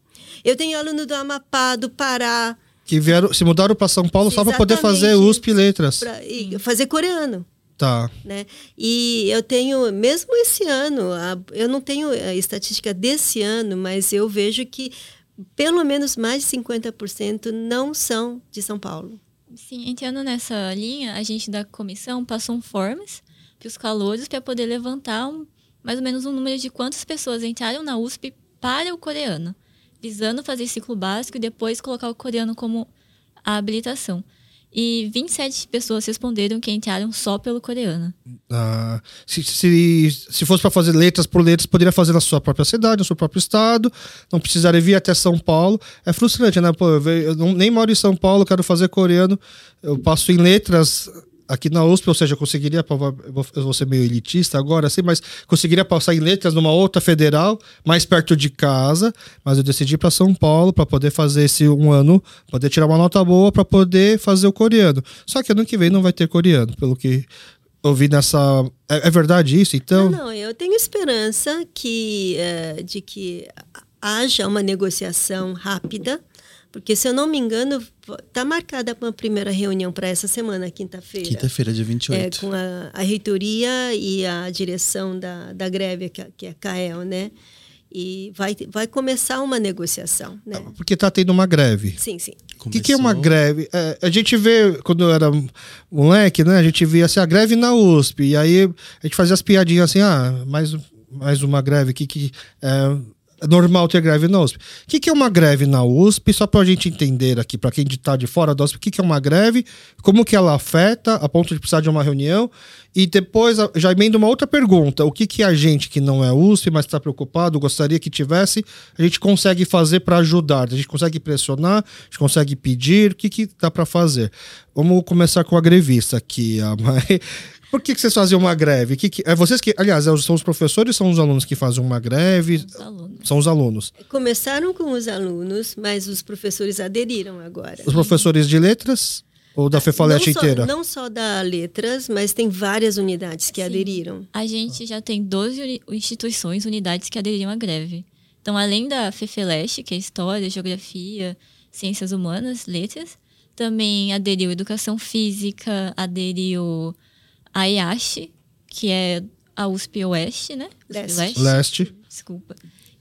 Eu tenho aluno do Amapá, do Pará, Que vieram, se mudaram para São Paulo só para poder fazer Exatamente. USP e Letras. para fazer coreano. Tá. Né? E eu tenho, mesmo esse ano, eu não tenho a estatística desse ano, mas eu vejo que pelo menos mais de 50% não são de São Paulo. Sim, entrando nessa linha, a gente da comissão passou um forms para os calouros para poder levantar um, mais ou menos um número de quantas pessoas entraram na USP para o coreano, visando fazer ciclo básico e depois colocar o coreano como a habilitação. E 27 pessoas responderam que entraram só pelo coreano. Ah, se, se, se fosse para fazer letras por letras, poderia fazer na sua própria cidade, no seu próprio estado, não precisaria vir até São Paulo. É frustrante, né? Pô, eu, eu nem moro em São Paulo, quero fazer coreano, eu passo em letras aqui na USP, ou seja, eu conseguiria, eu vou- ser meio elitista agora, assim, mas conseguiria passar em letras numa outra federal, mais perto de casa, mas eu decidi para São Paulo para poder fazer esse um ano, poder tirar uma nota boa para poder fazer o coreano. Só que ano que vem não vai ter coreano, pelo que eu vi nessa. É, é verdade isso? Então. Não, não, eu tenho esperança que, eh, de que haja uma negociação rápida, porque, se eu não me engano, está marcada uma primeira reunião para essa semana, quinta-feira. Quinta-feira, dia É, 28. com a, a reitoria e a direção da, da greve, que é, que é a CAEL, né? E vai, vai começar uma negociação, né? Porque tá tendo uma greve. Sim, sim. O que, que é uma greve? É, a gente vê, quando eu era moleque, né? A gente via assim, a greve na USP. E aí a gente fazia as piadinhas assim, ah, mais, mais uma greve aqui que é, é normal ter greve na USP. O que, que é uma greve na USP? Só pra gente entender aqui, pra quem tá de fora da USP, o que, que é uma greve, como que ela afeta a ponto de precisar de uma reunião. E depois a- já emenda uma outra pergunta. O que, que a gente que não é USP, mas está preocupado, gostaria que tivesse, a gente consegue fazer para ajudar? A gente consegue pressionar, a gente consegue pedir, o que, que dá para fazer? Vamos começar com a grevista aqui. A Mai. Por que, que vocês faziam uma greve? Que que- é vocês que, aliás, é- são os professores, são os alunos que fazem uma greve? Os alunos. São os alunos. Começaram com os alunos, mas os professores aderiram agora. Os professores de letras ou da Fefalete não só, inteira? Não só da Letras, mas tem várias unidades que aderiram. A gente já tem 12 uni- instituições, unidades que aderiram à greve. Então, além da FEFELESH, que é História, Geografia, Ciências Humanas, Letras, também aderiu Educação Física, aderiu a IASH, que é a USP Oeste, né? USP Leste. Leste. Desculpa.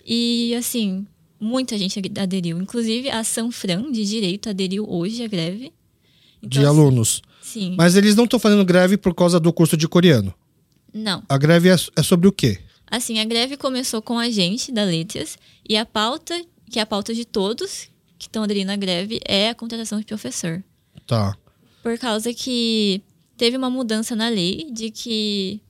E, assim, muita gente aderiu. Inclusive, a Sanfran, de Direito, aderiu hoje à greve. De Então, assim, alunos. Sim. Mas eles não estão fazendo greve por causa do curso de coreano. Não. A greve é, é sobre o quê? Assim, a greve começou com a gente da Letras e a pauta, que é a pauta de todos que estão aderindo à greve, é a contratação de professor. Tá. Por causa que teve uma mudança na lei de que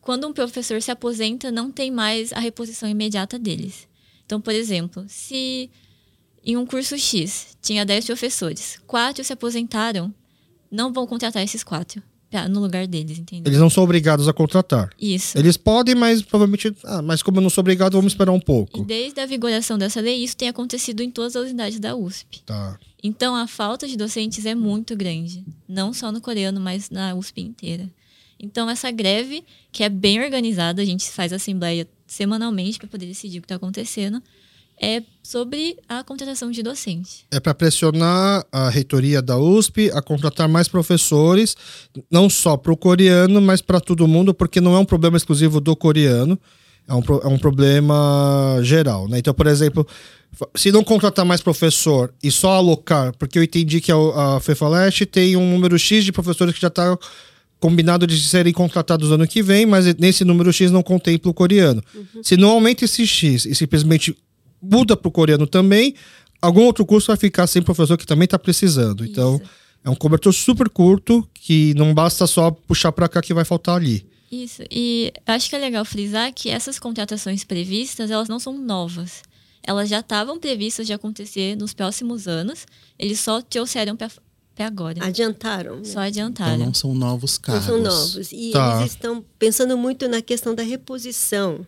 quando um professor se aposenta, não tem mais a reposição imediata deles. Então, por exemplo, se em um curso X tinha 10 professores, quatro se aposentaram, não vão contratar esses quatro pra- no lugar deles, entendeu? Eles não são obrigados a contratar. Isso. Eles podem, mas provavelmente. Ah, mas como eu não sou obrigado, vamos esperar um E pouco. desde a vigoração dessa lei, isso tem acontecido em todas as unidades da USP. Tá. Então, a falta de docentes é muito grande. Não só no coreano, mas na USP inteira. Então, essa greve, que é bem organizada, a gente faz assembleia semanalmente para poder decidir o que está acontecendo, é sobre a contratação de docente. É para pressionar a reitoria da USP a contratar mais professores, não só para o coreano, mas para todo mundo, porque não é um problema exclusivo do coreano, é um, é um problema geral. Né? Então, por exemplo, se não contratar mais professor e só alocar, porque eu entendi que a, a Fefaleste tem um número X de professores que já está combinado de serem contratados ano que vem, mas nesse número X não contempla o coreano. Se não aumenta esse X e simplesmente muda para o coreano também, algum outro curso vai ficar sem professor que também está precisando. Então, Isso. é um cobertor super curto que não basta só puxar para cá que vai faltar ali. Isso. E acho que é legal frisar que essas contratações previstas, elas não são novas. Elas já estavam previstas de acontecer nos próximos anos. Eles só trouxeram para agora. Adiantaram. né? Só Então adiantaram. não são novos Não cargos. são novos. E Tá. eles estão pensando muito na questão da reposição.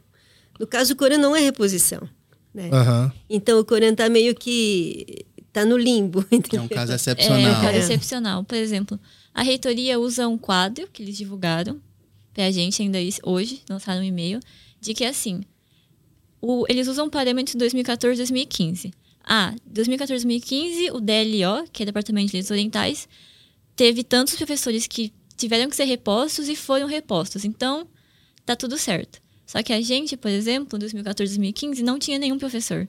No caso, o coreano não é reposição. Né? Aham. Então, o coreano está meio que... Está no limbo. É entendeu? um caso É, excepcional. um caso É. excepcional. Por exemplo, a reitoria usa um quadro que eles divulgaram pra gente ainda hoje, lançaram um e-mail, de que assim, o- eles usam parâmetro de 2014 2015. Ah, 2014 2015, o DLO, que é Departamento de Leis Orientais, teve tantos professores que tiveram que ser repostos e foram repostos. Então, tá tudo certo. Só que a gente, por exemplo, em 2014 2015, não tinha nenhum professor.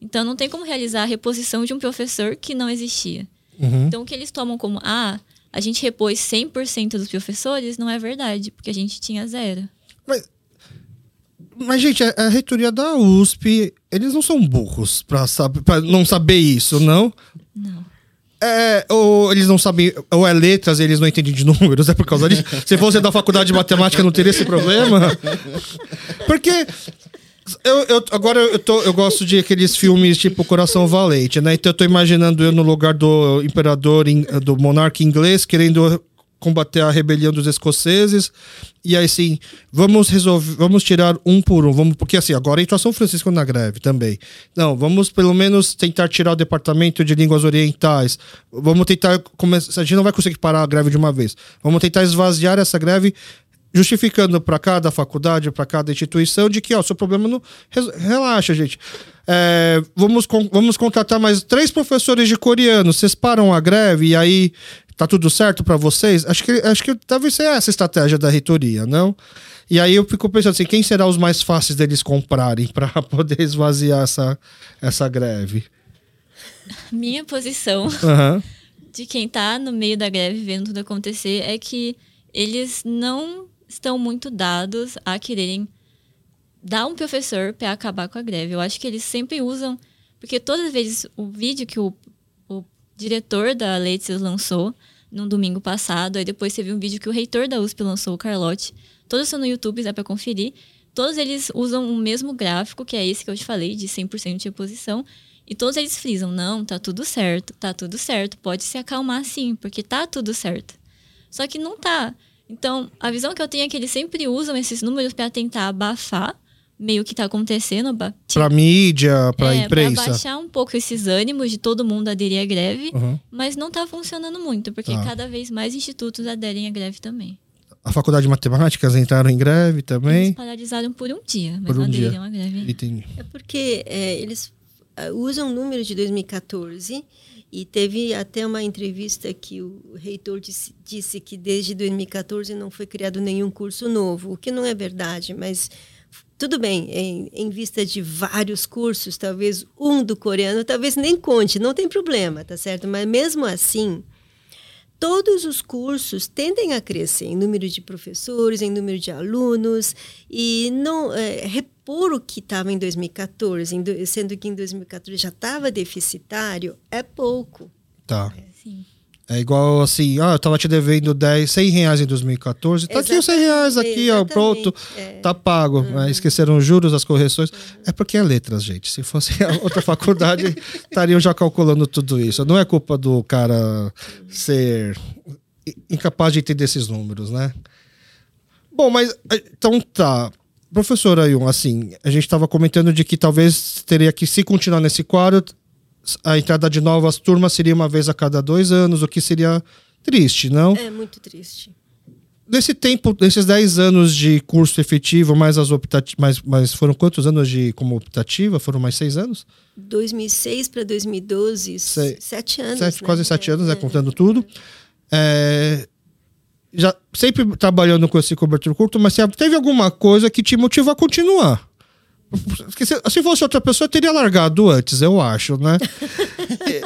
Então, não tem como realizar a reposição de um professor que não existia. Uhum. Então, o que eles tomam como, ah, a gente repôs 100% dos professores, não é verdade, porque a gente tinha zero. Mas, gente, a, a reitoria da USP, eles não são burros pra, saber, pra não saber isso, não? Não. É, ou eles não sabem, ou é letras e eles não entendem de números, é por causa disso. Se fosse da faculdade de matemática, não teria esse problema. Porque eu, eu- agora eu, tô, eu gosto de aqueles filmes tipo Coração Valente, né? Então eu tô imaginando eu no lugar do imperador, do monarca inglês, querendo combater a rebelião dos escoceses. E aí, assim, vamos resolver, vamos tirar um por um. Vamos, porque, assim, agora entrou São Francisco na greve também. Não, vamos pelo menos tentar tirar o departamento de línguas orientais. Vamos tentar começar. A gente não vai conseguir parar a greve de uma vez. Vamos tentar esvaziar essa greve justificando para cada faculdade, para cada instituição, de que, ó, seu problema não. Relaxa, gente. É, vamos, vamos contratar mais três professores de coreano. Vocês param a greve e aí tá tudo certo para vocês? Acho que, acho que deve ser essa estratégia da reitoria, não? E aí eu fico pensando assim, quem será os mais fáceis deles comprarem para poder esvaziar essa, essa greve? Minha posição uhum. de quem tá no meio da greve vendo tudo acontecer é que eles não estão muito dados a quererem dar um professor para acabar com a greve. Eu acho que eles sempre usam. Porque todas as vezes o vídeo que o, o diretor da Leitzes lançou no domingo passado, aí depois teve um vídeo que o reitor da USP lançou, o Carlotti. Todos estão no YouTube, dá para conferir. Todos eles usam o mesmo gráfico, que é esse que eu te falei, de 100% de reposição. E todos eles frisam: não, tá tudo certo, tá tudo certo, pode se acalmar sim, porque tá tudo certo. Só que não tá. Então, a visão que eu tenho é que eles sempre usam esses números para tentar abafar meio que tá acontecendo. Tipo, pra mídia, pra é, imprensa. Pra baixar um pouco esses ânimos de todo mundo aderir à greve, uhum. mas não tá funcionando muito, porque tá. cada vez mais institutos aderem à greve também. A faculdade de matemáticas entraram em greve também? Eles paralisaram por um dia, mas por um não aderiram à greve. Entendi. É porque é, eles ah, usam números de 2014 e teve até uma entrevista que o reitor disse, disse, que desde 2014 não foi criado nenhum curso novo, o que não é verdade, mas tudo bem, em, em, vista de vários cursos, talvez um do coreano, talvez nem conte, não tem problema, tá certo? Mas mesmo assim, todos os cursos tendem a crescer em número de professores, em número de alunos, e não é, repor o que estava em 2014, em, sendo que em 2014 já estava deficitário, é pouco. Tá. É, sim. É igual assim, ah, eu tava te devendo 10, 100 reais em 2014. Tá exatamente, aqui os 100 reais aqui, ó, pronto. É. Tá pago. Uhum. Esqueceram os juros, as correções. Uhum. É porque é letras, gente. Se fosse outra faculdade, estariam já calculando tudo isso. Não é culpa do cara ser incapaz de entender esses números, né? Bom, mas então tá. Professor Ayun, assim, a gente estava comentando de que talvez teria que, se continuar nesse quadro, a entrada de novas turmas seria uma vez a cada dois anos, o que seria triste, não? É muito triste. Nesse tempo, nesses 10 anos de curso efetivo, mais as optativas, mais, mais foram quantos anos de como optativa? Foram mais seis anos? 2006 para 2012, Sei. sete anos. Sete, né? Quase sete anos, né? É. Contando tudo. É, já sempre trabalhando com esse cobertor curto, mas teve alguma coisa que te motivou a continuar? Se, se fosse outra pessoa, teria largado antes, eu acho, né?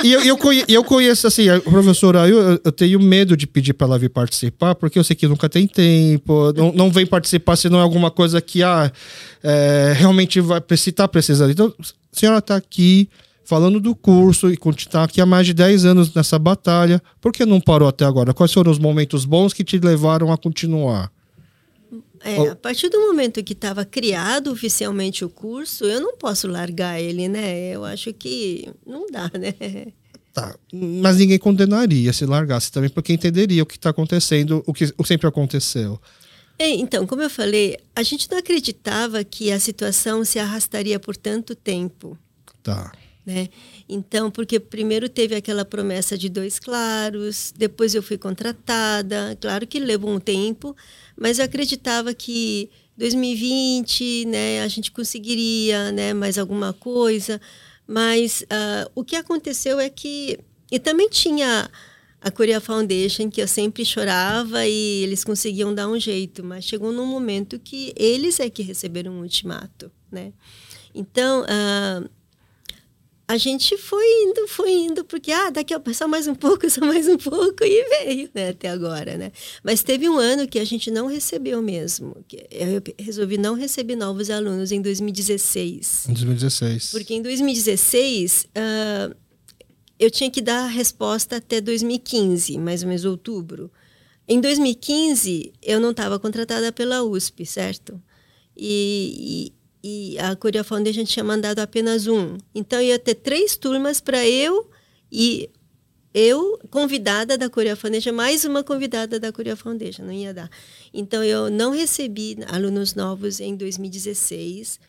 e eu, eu, conheço, eu conheço, assim, a professora, eu, eu tenho medo de pedir para ela vir participar, porque eu sei que nunca tem tempo, não, não vem participar se não é alguma coisa que ah, é, realmente vai estar precisando. Então, a senhora está aqui falando do curso e está aqui há mais de 10 anos nessa batalha, por que não parou até agora? Quais foram os momentos bons que te levaram a continuar? É, a partir do momento que estava criado oficialmente o curso, eu não posso largar ele, né? Eu acho que não dá, né? Tá. Mas ninguém condenaria se largasse também, porque entenderia o que está acontecendo, o que sempre aconteceu. É, então, como eu falei, a gente não acreditava que a situação se arrastaria por tanto tempo. Tá. Né? Então, porque primeiro teve aquela promessa de dois claros, depois eu fui contratada, claro que levou um tempo, mas eu acreditava que 2020, né, a gente conseguiria, né, mais alguma coisa. Mas uh, o que aconteceu é que e também tinha a Korea Foundation que eu sempre chorava e eles conseguiam dar um jeito, mas chegou num momento que eles é que receberam um ultimato, né? Então, uh, a gente foi indo, foi indo, porque ah, daqui a só mais um pouco, só mais um pouco, e veio, né, até agora, né? Mas teve um ano que a gente não recebeu mesmo. Eu resolvi não receber novos alunos em 2016. Em 2016. Porque em 2016 uh, eu tinha que dar a resposta até 2015, mais ou menos outubro. Em 2015 eu não estava contratada pela USP, certo? E, e a Korea Foundation tinha mandado apenas um. Então ia ter três turmas para eu e eu, convidada da Coreia Foundation, mais uma convidada da Coreia Foundation, não ia dar. Então, eu não recebi alunos novos em 2016,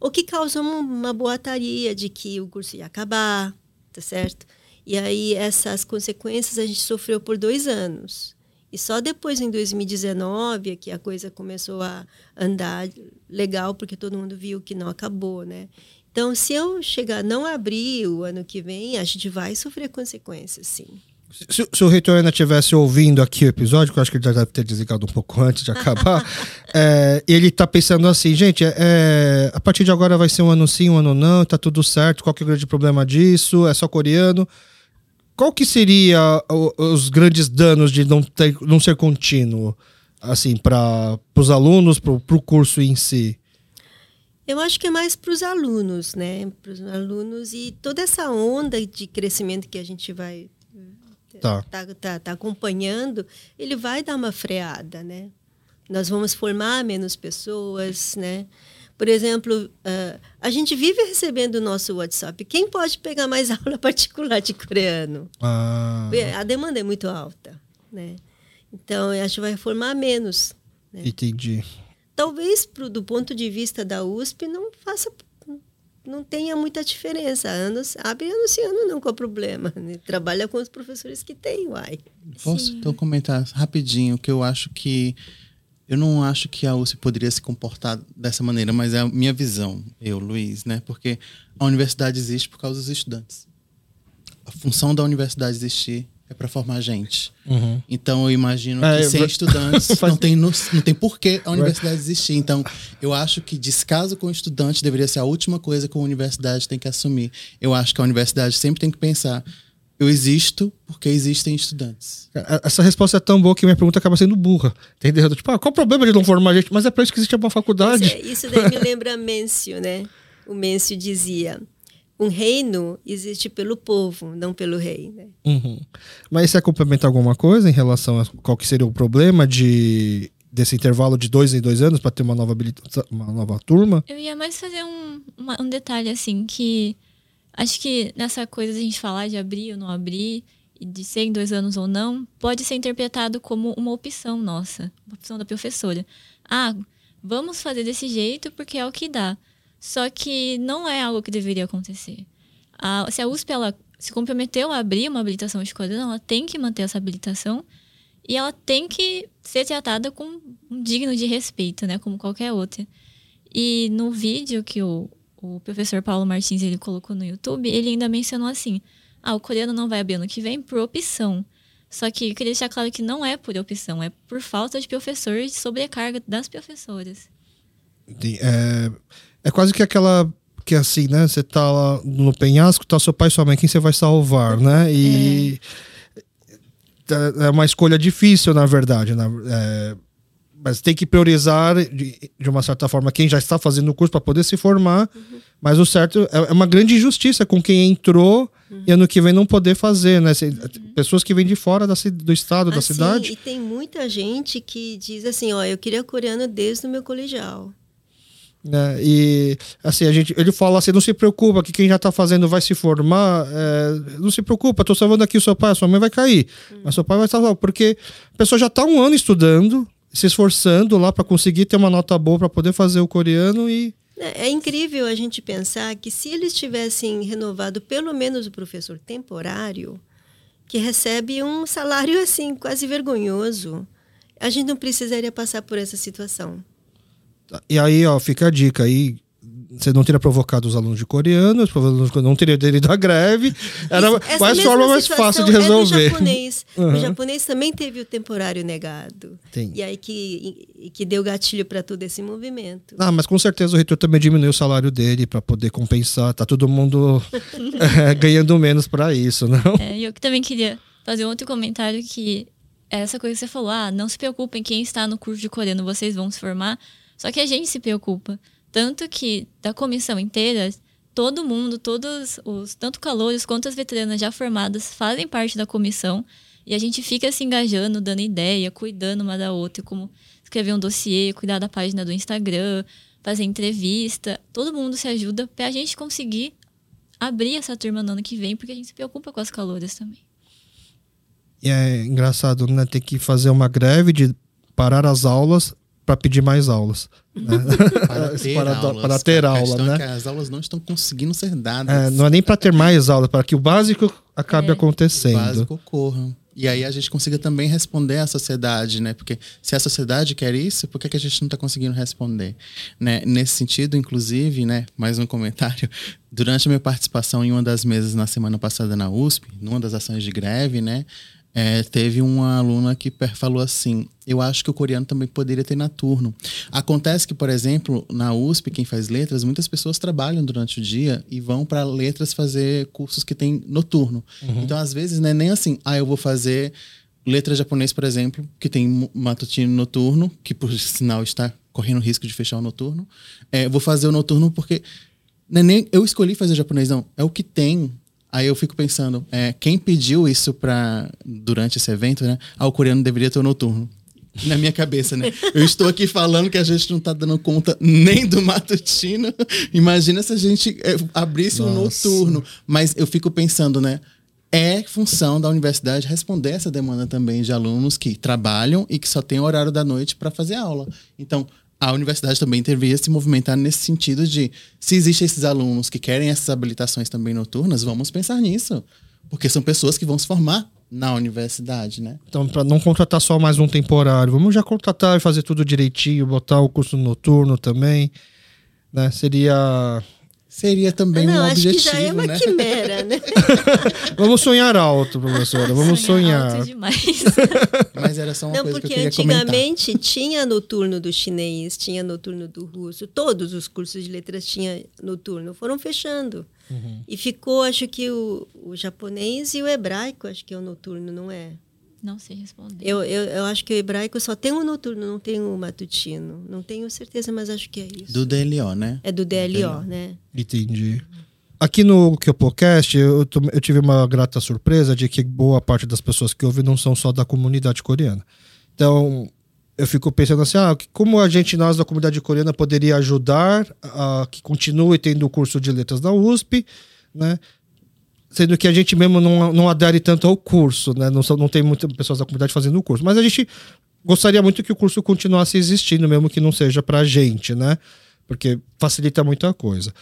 o que causou uma boataria de que o curso ia acabar, tá certo? E aí, essas consequências a gente sofreu por dois anos. E só depois, em 2019, é que a coisa começou a andar legal, porque todo mundo viu que não acabou, né? Então, se eu chegar não abrir o ano que vem, a gente vai sofrer consequências, sim. Se, se, o reitor ainda estivesse ouvindo aqui o episódio, que eu acho que ele já deve ter desligado um pouco antes de acabar, é, ele está pensando assim, gente, é, é, a partir de agora vai ser um ano sim, um ano não, está tudo certo, qual que é o grande problema disso? É só coreano? Qual que seria os grandes danos de não, ter, não ser contínuo, assim, para os alunos, para o curso em si? Eu acho que é mais para os alunos, né? Para os alunos e toda essa onda de crescimento que a gente vai tá. Tá, tá, tá acompanhando, ele vai dar uma freada, né? Nós vamos formar menos pessoas, né? Por exemplo, uh, a gente vive recebendo o nosso WhatsApp. Quem pode pegar mais aula particular de coreano? Ah. A demanda é muito alta, né? Então, a gente vai formar menos. Né? Entendi talvez pro, do ponto de vista da USP não faça não tenha muita diferença. Anos, abre anunciando não qual problema. Né? Trabalha com os professores que tem, uai. Posso Sim. então comentar rapidinho que eu acho que eu não acho que a USP poderia se comportar dessa maneira, mas é a minha visão, eu, Luiz, né? Porque a universidade existe por causa dos estudantes. A função da universidade existir é para formar gente. Uhum. Então eu imagino é, que sem estudantes não tem, não, não tem porquê a universidade existir. Então eu acho que descaso com estudante deveria ser a última coisa que a universidade tem que assumir. Eu acho que a universidade sempre tem que pensar. Eu existo porque existem estudantes. Essa resposta é tão boa que minha pergunta acaba sendo burra. Entendeu? Tipo, ah, qual o problema de não formar gente? Mas é para isso que existe uma faculdade. Isso, é, isso daí me lembra Mêncio, né? O Mêncio dizia: um reino existe pelo povo, não pelo rei. Né? Uhum. Mas você complementa alguma coisa em relação a qual que seria o problema de desse intervalo de dois em dois anos para ter uma nova uma nova turma? Eu ia mais fazer um, uma, um detalhe assim que acho que nessa coisa de a gente falar de abrir ou não abrir de ser em dois anos ou não pode ser interpretado como uma opção nossa, uma opção da professora. Ah, vamos fazer desse jeito porque é o que dá. Só que não é algo que deveria acontecer. A, se a USP ela se comprometeu a abrir uma habilitação escolar, ela tem que manter essa habilitação e ela tem que ser tratada com um digno de respeito, né, como qualquer outra. E no vídeo que o, o professor Paulo Martins ele colocou no YouTube, ele ainda mencionou assim: ah, o coreano não vai abrir ano que vem por opção. Só que eu queria deixar claro que não é por opção, é por falta de professores e sobrecarga das professoras. É, é quase que aquela que assim, né? Você tá lá no penhasco, tá seu pai e sua mãe, quem você vai salvar, né? E é, é uma escolha difícil, na verdade, né? É, mas tem que priorizar de, de, uma certa forma quem já está fazendo o curso para poder se formar. Uhum. Mas o certo é, é uma grande injustiça com quem entrou uhum. e ano que vem não poder fazer, né? Uhum. Pessoas que vêm de fora da, do estado, assim, da cidade. E tem muita gente que diz assim, ó, eu queria coreano desde o meu colegial. Né? E assim, a gente, ele fala assim: não se preocupa que quem já está fazendo vai se formar. É, não se preocupa, estou salvando aqui o seu pai, a sua mãe vai cair. Hum. Mas seu pai vai salvar, porque a pessoa já está um ano estudando, se esforçando lá para conseguir ter uma nota boa para poder fazer o coreano e. É, é incrível a gente pensar que se eles tivessem renovado pelo menos o professor temporário, que recebe um salário assim quase vergonhoso, a gente não precisaria passar por essa situação. E aí, ó, fica a dica aí. Você não teria provocado os alunos de coreano, os alunos não teria aderido à greve. Era Essa mais forma mais fácil de resolver. É do japonês. Uhum. O japonês também teve o temporário negado. Tem. E aí que, que deu gatilho para todo esse movimento. Ah, mas com certeza o reitor também diminuiu o salário dele para poder compensar. Tá todo mundo é, ganhando menos para isso, não? É, eu também queria fazer outro comentário que essa coisa que você falou, ah, não se preocupem, quem está no curso de coreano, vocês vão se formar. Só que a gente se preocupa. Tanto que da comissão inteira, todo mundo, todos os, tanto calores quanto as veteranas já formadas fazem parte da comissão. E a gente fica se engajando, dando ideia, cuidando uma da outra, como escrever um dossiê, cuidar da página do Instagram, fazer entrevista. Todo mundo se ajuda para a gente conseguir abrir essa turma no ano que vem, porque a gente se preocupa com as calores também. E é engraçado, né? Ter que fazer uma greve de parar as aulas para pedir mais aulas. Né? Para ter Para- aulas. para ter aula, é né? que as aulas não estão conseguindo ser dadas. É, não é nem para ter mais aulas, para que o básico acabe É. acontecendo. básico ocorra. E aí a gente consiga também responder à sociedade, né? Porque se a sociedade quer isso, por que, que a gente não está conseguindo responder? Né? Nesse sentido, inclusive, né? Mais um comentário. Durante a minha participação em uma das mesas na semana passada na USP, numa das ações de greve, né? É, teve uma aluna que falou assim: Eu acho que o coreano também poderia ter noturno. Acontece que, por exemplo, na USP, quem faz letras, muitas pessoas trabalham durante o dia e vão para letras fazer cursos que tem noturno. Então, às vezes, não é nem assim, ah, eu vou fazer letra japonês, por exemplo, que tem matutino noturno, que por sinal está correndo risco de fechar o noturno. É, vou fazer o noturno porque não é nem eu escolhi fazer japonês, não. É o que tem. Aí eu fico pensando, é, quem pediu isso para durante esse evento, né? Ah, o coreano deveria ter o noturno. Na minha cabeça, né? Eu estou aqui falando que a gente não tá dando conta nem do matutino. Imagina se a gente é, abrisse um Nossa. noturno. Mas eu fico pensando, né? É função da universidade responder essa demanda também de alunos que trabalham e que só tem o horário da noite para fazer aula. Então, a universidade também deveria se movimentar nesse sentido de se existem esses alunos que querem essas habilitações também noturnas, vamos pensar nisso. Porque são pessoas que vão se formar na universidade, né? Então, para não contratar só mais um temporário, vamos já contratar e fazer tudo direitinho, botar o curso noturno também, né? Seria Seria também não, um acho objetivo, que já é uma né? quimera, né? Vamos sonhar alto, professora. Vamos sonhar. alto demais. Mas era só uma Não, coisa que eu porque queria comentar. antigamente tinha noturno do chinês, tinha noturno do russo, todos os cursos de letras tinham noturno, foram fechando. Uhum. E ficou, acho que o, o japonês e o hebraico, acho que é o noturno, não é? Não sei responder. Eu, eu, eu acho que o hebraico só tem o noturno, não tem o matutino. Não tenho certeza, mas acho que é isso. Do DLO, né? É do DLO, né? Entendi. Aqui no Kyopocast, eu, tô- eu tive uma grata surpresa de que boa parte das pessoas que ouvem não são só da comunidade coreana. Então, eu fico pensando assim, ah, que- como a gente, nós da comunidade coreana, poderia ajudar a que continue tendo o curso de letras da USP, né? Sendo que a gente mesmo não, não adere tanto ao curso, né? Não, não tem muitas pessoas da comunidade fazendo o curso. Mas a gente gostaria muito que o curso continuasse existindo, mesmo que não seja pra gente, né? Porque facilita muita coisa.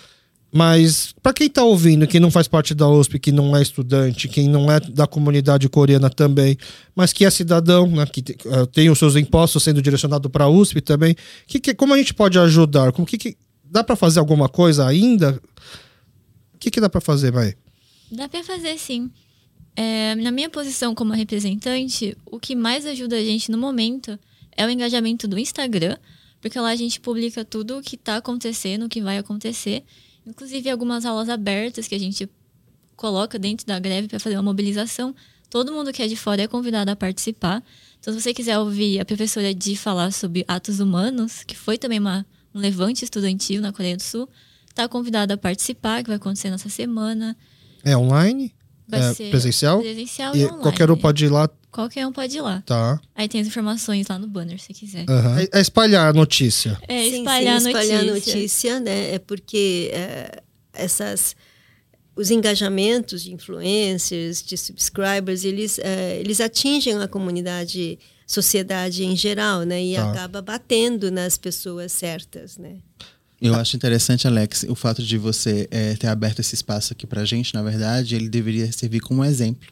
Mas para quem está ouvindo, quem não faz parte da USP, que não é estudante, quem não é da comunidade coreana também, mas que é cidadão, né, que eh, tem os seus impostos sendo direcionado para a USP também, que, que- como a gente pode ajudar? Como que, que- dá para fazer alguma coisa ainda? O que, que dá para fazer, vai? Dá pra fazer sim. É, na minha posição como representante, o que mais ajuda a gente no momento é o engajamento do Instagram, porque lá a gente publica tudo o que tá acontecendo, o que vai acontecer, inclusive algumas aulas abertas que a gente coloca dentro da greve para fazer uma mobilização. Todo mundo que é de fora é convidado a participar. Então, se você quiser ouvir a professora Di falar sobre atos humanos, que foi também uma, um levante estudantil na Coreia do Sul, está convidado a participar, que vai acontecer nessa semana. É online? Vai É ser presencial? presencial e, E online. qualquer um pode ir lá, Qualquer um pode ir lá. tá? Aí tem as informações lá no banner, se quiser. Aham. É, é espalhar a notícia. É, Sim, espalhar, sim, a espalhar notícia. notícia, né? É porque é, essas os engajamentos de influencers, de subscribers, eles é, eles atingem a comunidade, sociedade em geral, né? E Tá. acaba batendo nas pessoas certas, né? Eu acho interessante, Alex, o fato de você eh, ter aberto esse espaço aqui pra gente, na verdade, ele deveria servir como exemplo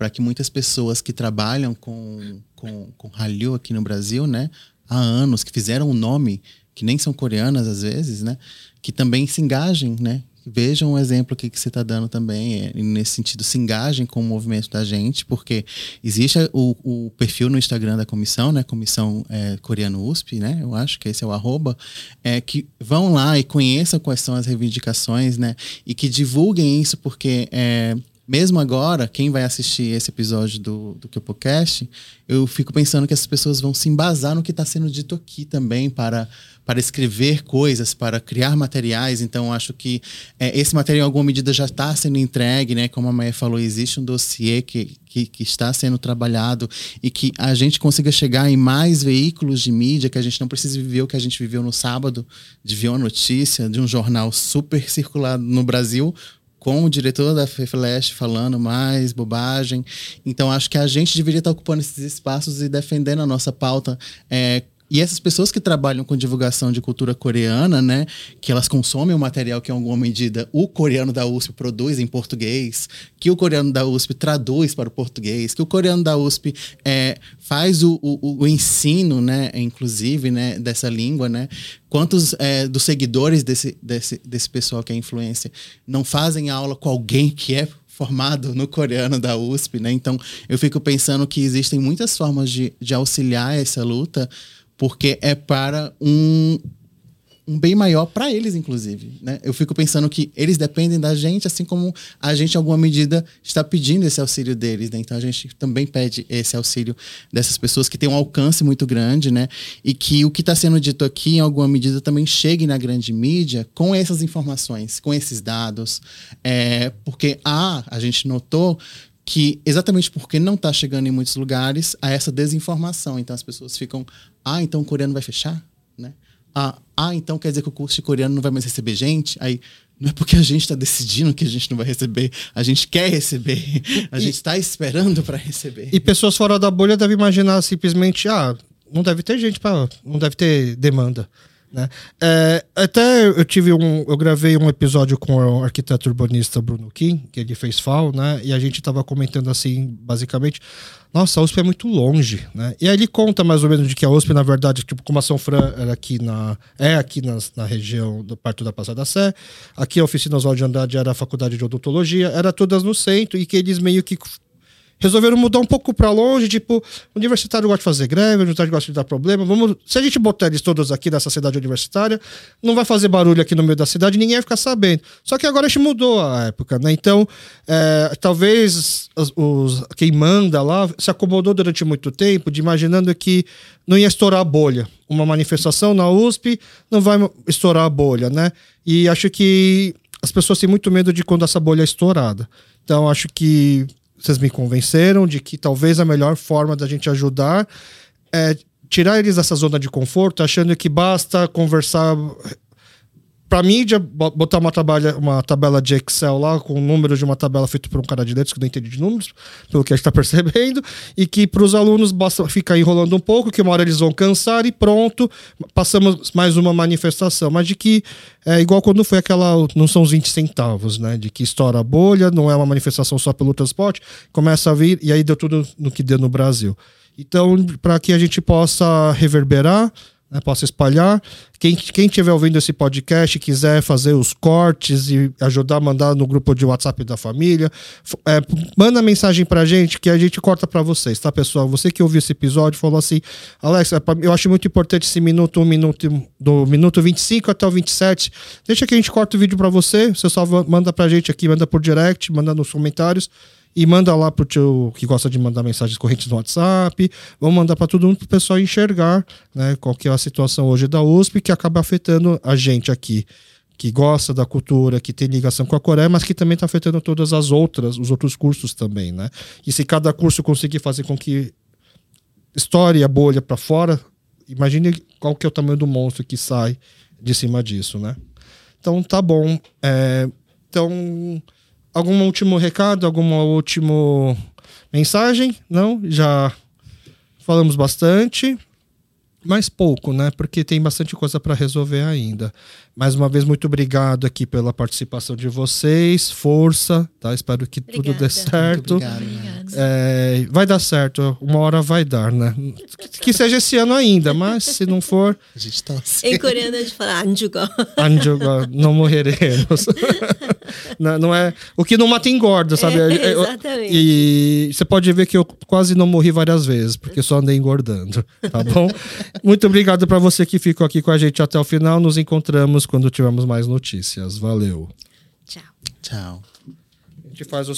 para que muitas pessoas que trabalham com, com, com Hallyu aqui no Brasil, né, há anos, que fizeram um nome, que nem são coreanas às vezes, né, que também se engajem, né, vejam o exemplo aqui que você está dando também, é, nesse sentido, se engajem com o movimento da gente, porque existe o, o perfil no Instagram da comissão, né, Comissão é, Coreano USP, né, eu acho que esse é o arroba, é, que vão lá e conheçam quais são as reivindicações, né, e que divulguem isso, porque é, mesmo agora, quem vai assistir esse episódio do, do Kyopocast, eu fico pensando que essas pessoas vão se embasar no que está sendo dito aqui também para, para escrever coisas, para criar materiais. Então, acho que é, esse material, em alguma medida, já está sendo entregue, né? Como a Maia falou, existe um dossiê que, que, que está sendo trabalhado e que a gente consiga chegar em mais veículos de mídia, que a gente não precise viver o que a gente viveu no sábado, de ver uma notícia de um jornal super circulado no Brasil, com o diretor da FEFLESH falando mais bobagem. Então, acho que a gente deveria estar ocupando esses espaços e defendendo a nossa pauta é, e essas pessoas que trabalham com divulgação de cultura coreana, né, que elas consomem o material que, em alguma medida, o coreano da USP produz em português, que o coreano da USP traduz para o português, que o coreano da USP é, faz o, o, o, ensino, né, inclusive, né, dessa língua, né, quantos é, dos seguidores desse, desse, desse pessoal que é influência não fazem aula com alguém que é formado no coreano da USP, né? Então, eu fico pensando que existem muitas formas de, de auxiliar essa luta, porque é para um, um bem maior para eles, inclusive. Né? Eu fico pensando que eles dependem da gente, assim como a gente, em alguma medida, está pedindo esse auxílio deles. Né? Então, a gente também pede esse auxílio dessas pessoas que têm um alcance muito grande, né? E que o que está sendo dito aqui, em alguma medida, também chegue na grande mídia com essas informações, com esses dados. É, porque, ah, a gente notou que exatamente porque não está chegando em muitos lugares há essa desinformação. Então as pessoas ficam, ah, então o coreano vai fechar, né? Ah, ah, então quer dizer que o curso de coreano não vai mais receber gente? Aí não é porque a gente está decidindo que a gente não vai receber, a gente quer receber, a gente está esperando para receber. E pessoas fora da bolha devem imaginar simplesmente, ah, não deve ter gente para, não deve ter demanda. Né? É, até eu tive um. Eu gravei um episódio com o arquiteto urbanista Bruno Kim, que ele fez FAO, né? E a gente estava comentando assim, basicamente. Nossa, a USP é muito longe, né? E aí ele conta mais ou menos de que a USP, na verdade, tipo, como a São Fran era aqui na, é aqui na, na região do Parto da Passada Sé, aqui a oficina Oswaldo de Andrade era a faculdade de odontologia, era todas no centro, e que eles meio que resolveram mudar um pouco para longe, tipo, universitário gosta de fazer greve, universitário gosta de dar problema. Vamos, se a gente botar eles todos aqui nessa cidade universitária, não vai fazer barulho aqui no meio da cidade, ninguém vai ficar sabendo. Só que agora a gente mudou a época, né? Então, é, talvez os, os, quem manda lá se acomodou durante muito tempo, de imaginando que não ia estourar a bolha. Uma manifestação na USP não vai estourar a bolha, né? E acho que as pessoas têm muito medo de quando essa bolha é estourada. Então, acho que vocês me convenceram de que talvez a melhor forma da gente ajudar é tirar eles dessa zona de conforto, achando que basta conversar para mídia, botar uma tabela, uma tabela de Excel lá com números de uma tabela feita por um cara de letras que não entende de números, pelo que a gente está percebendo, e que para os alunos basta ficar enrolando um pouco, que uma hora eles vão cansar e pronto, passamos mais uma manifestação. Mas de que é igual quando foi aquela. Não são os 20 centavos, né? De que estoura a bolha, não é uma manifestação só pelo transporte, começa a vir, e aí deu tudo no que deu no Brasil. Então, para que a gente possa reverberar né, possa espalhar. Quem, quem estiver ouvindo esse podcast quiser fazer os cortes e ajudar a mandar no grupo de WhatsApp da família, é, manda mensagem pra gente que a gente corta para vocês, tá, pessoal? Você que ouviu esse episódio falou assim: Alex, é eu acho muito importante esse minuto, um minuto, do minuto 25 até o 27. Deixa que a gente corta o vídeo para você. Você só manda pra gente aqui, manda por direct, manda nos comentários e manda lá pro tio que gosta de mandar mensagens correntes no WhatsApp. Vamos mandar para todo mundo para o pessoal enxergar né, qual que é a situação hoje da USP que acaba afetando a gente aqui que gosta da cultura, que tem ligação com a Coreia, mas que também está afetando todas as outras, os outros cursos também, né? E se cada curso conseguir fazer com que estoure a bolha para fora, imagine qual que é o tamanho do monstro que sai de cima disso, né? Então tá bom. É, então Algum último recado? Alguma última mensagem? Não? Já falamos bastante mais pouco, né? Porque tem bastante coisa para resolver ainda. Mais uma vez, muito obrigado aqui pela participação de vocês. Força, tá? Espero que Obrigada. tudo dê certo. Obrigado, é, vai dar certo, uma hora vai dar, né? Que seja esse ano ainda, mas se não for. A gente tá assim. Em coreano a gente fala anjugo. Anjugo, não morreremos. não, não, é. O que não mata engorda, sabe? É, exatamente. E você pode ver que eu quase não morri várias vezes, porque só andei engordando, tá bom? Muito obrigado para você que ficou aqui com a gente até o final. Nos encontramos quando tivermos mais notícias. Valeu. Tchau. Tchau. A gente faz os.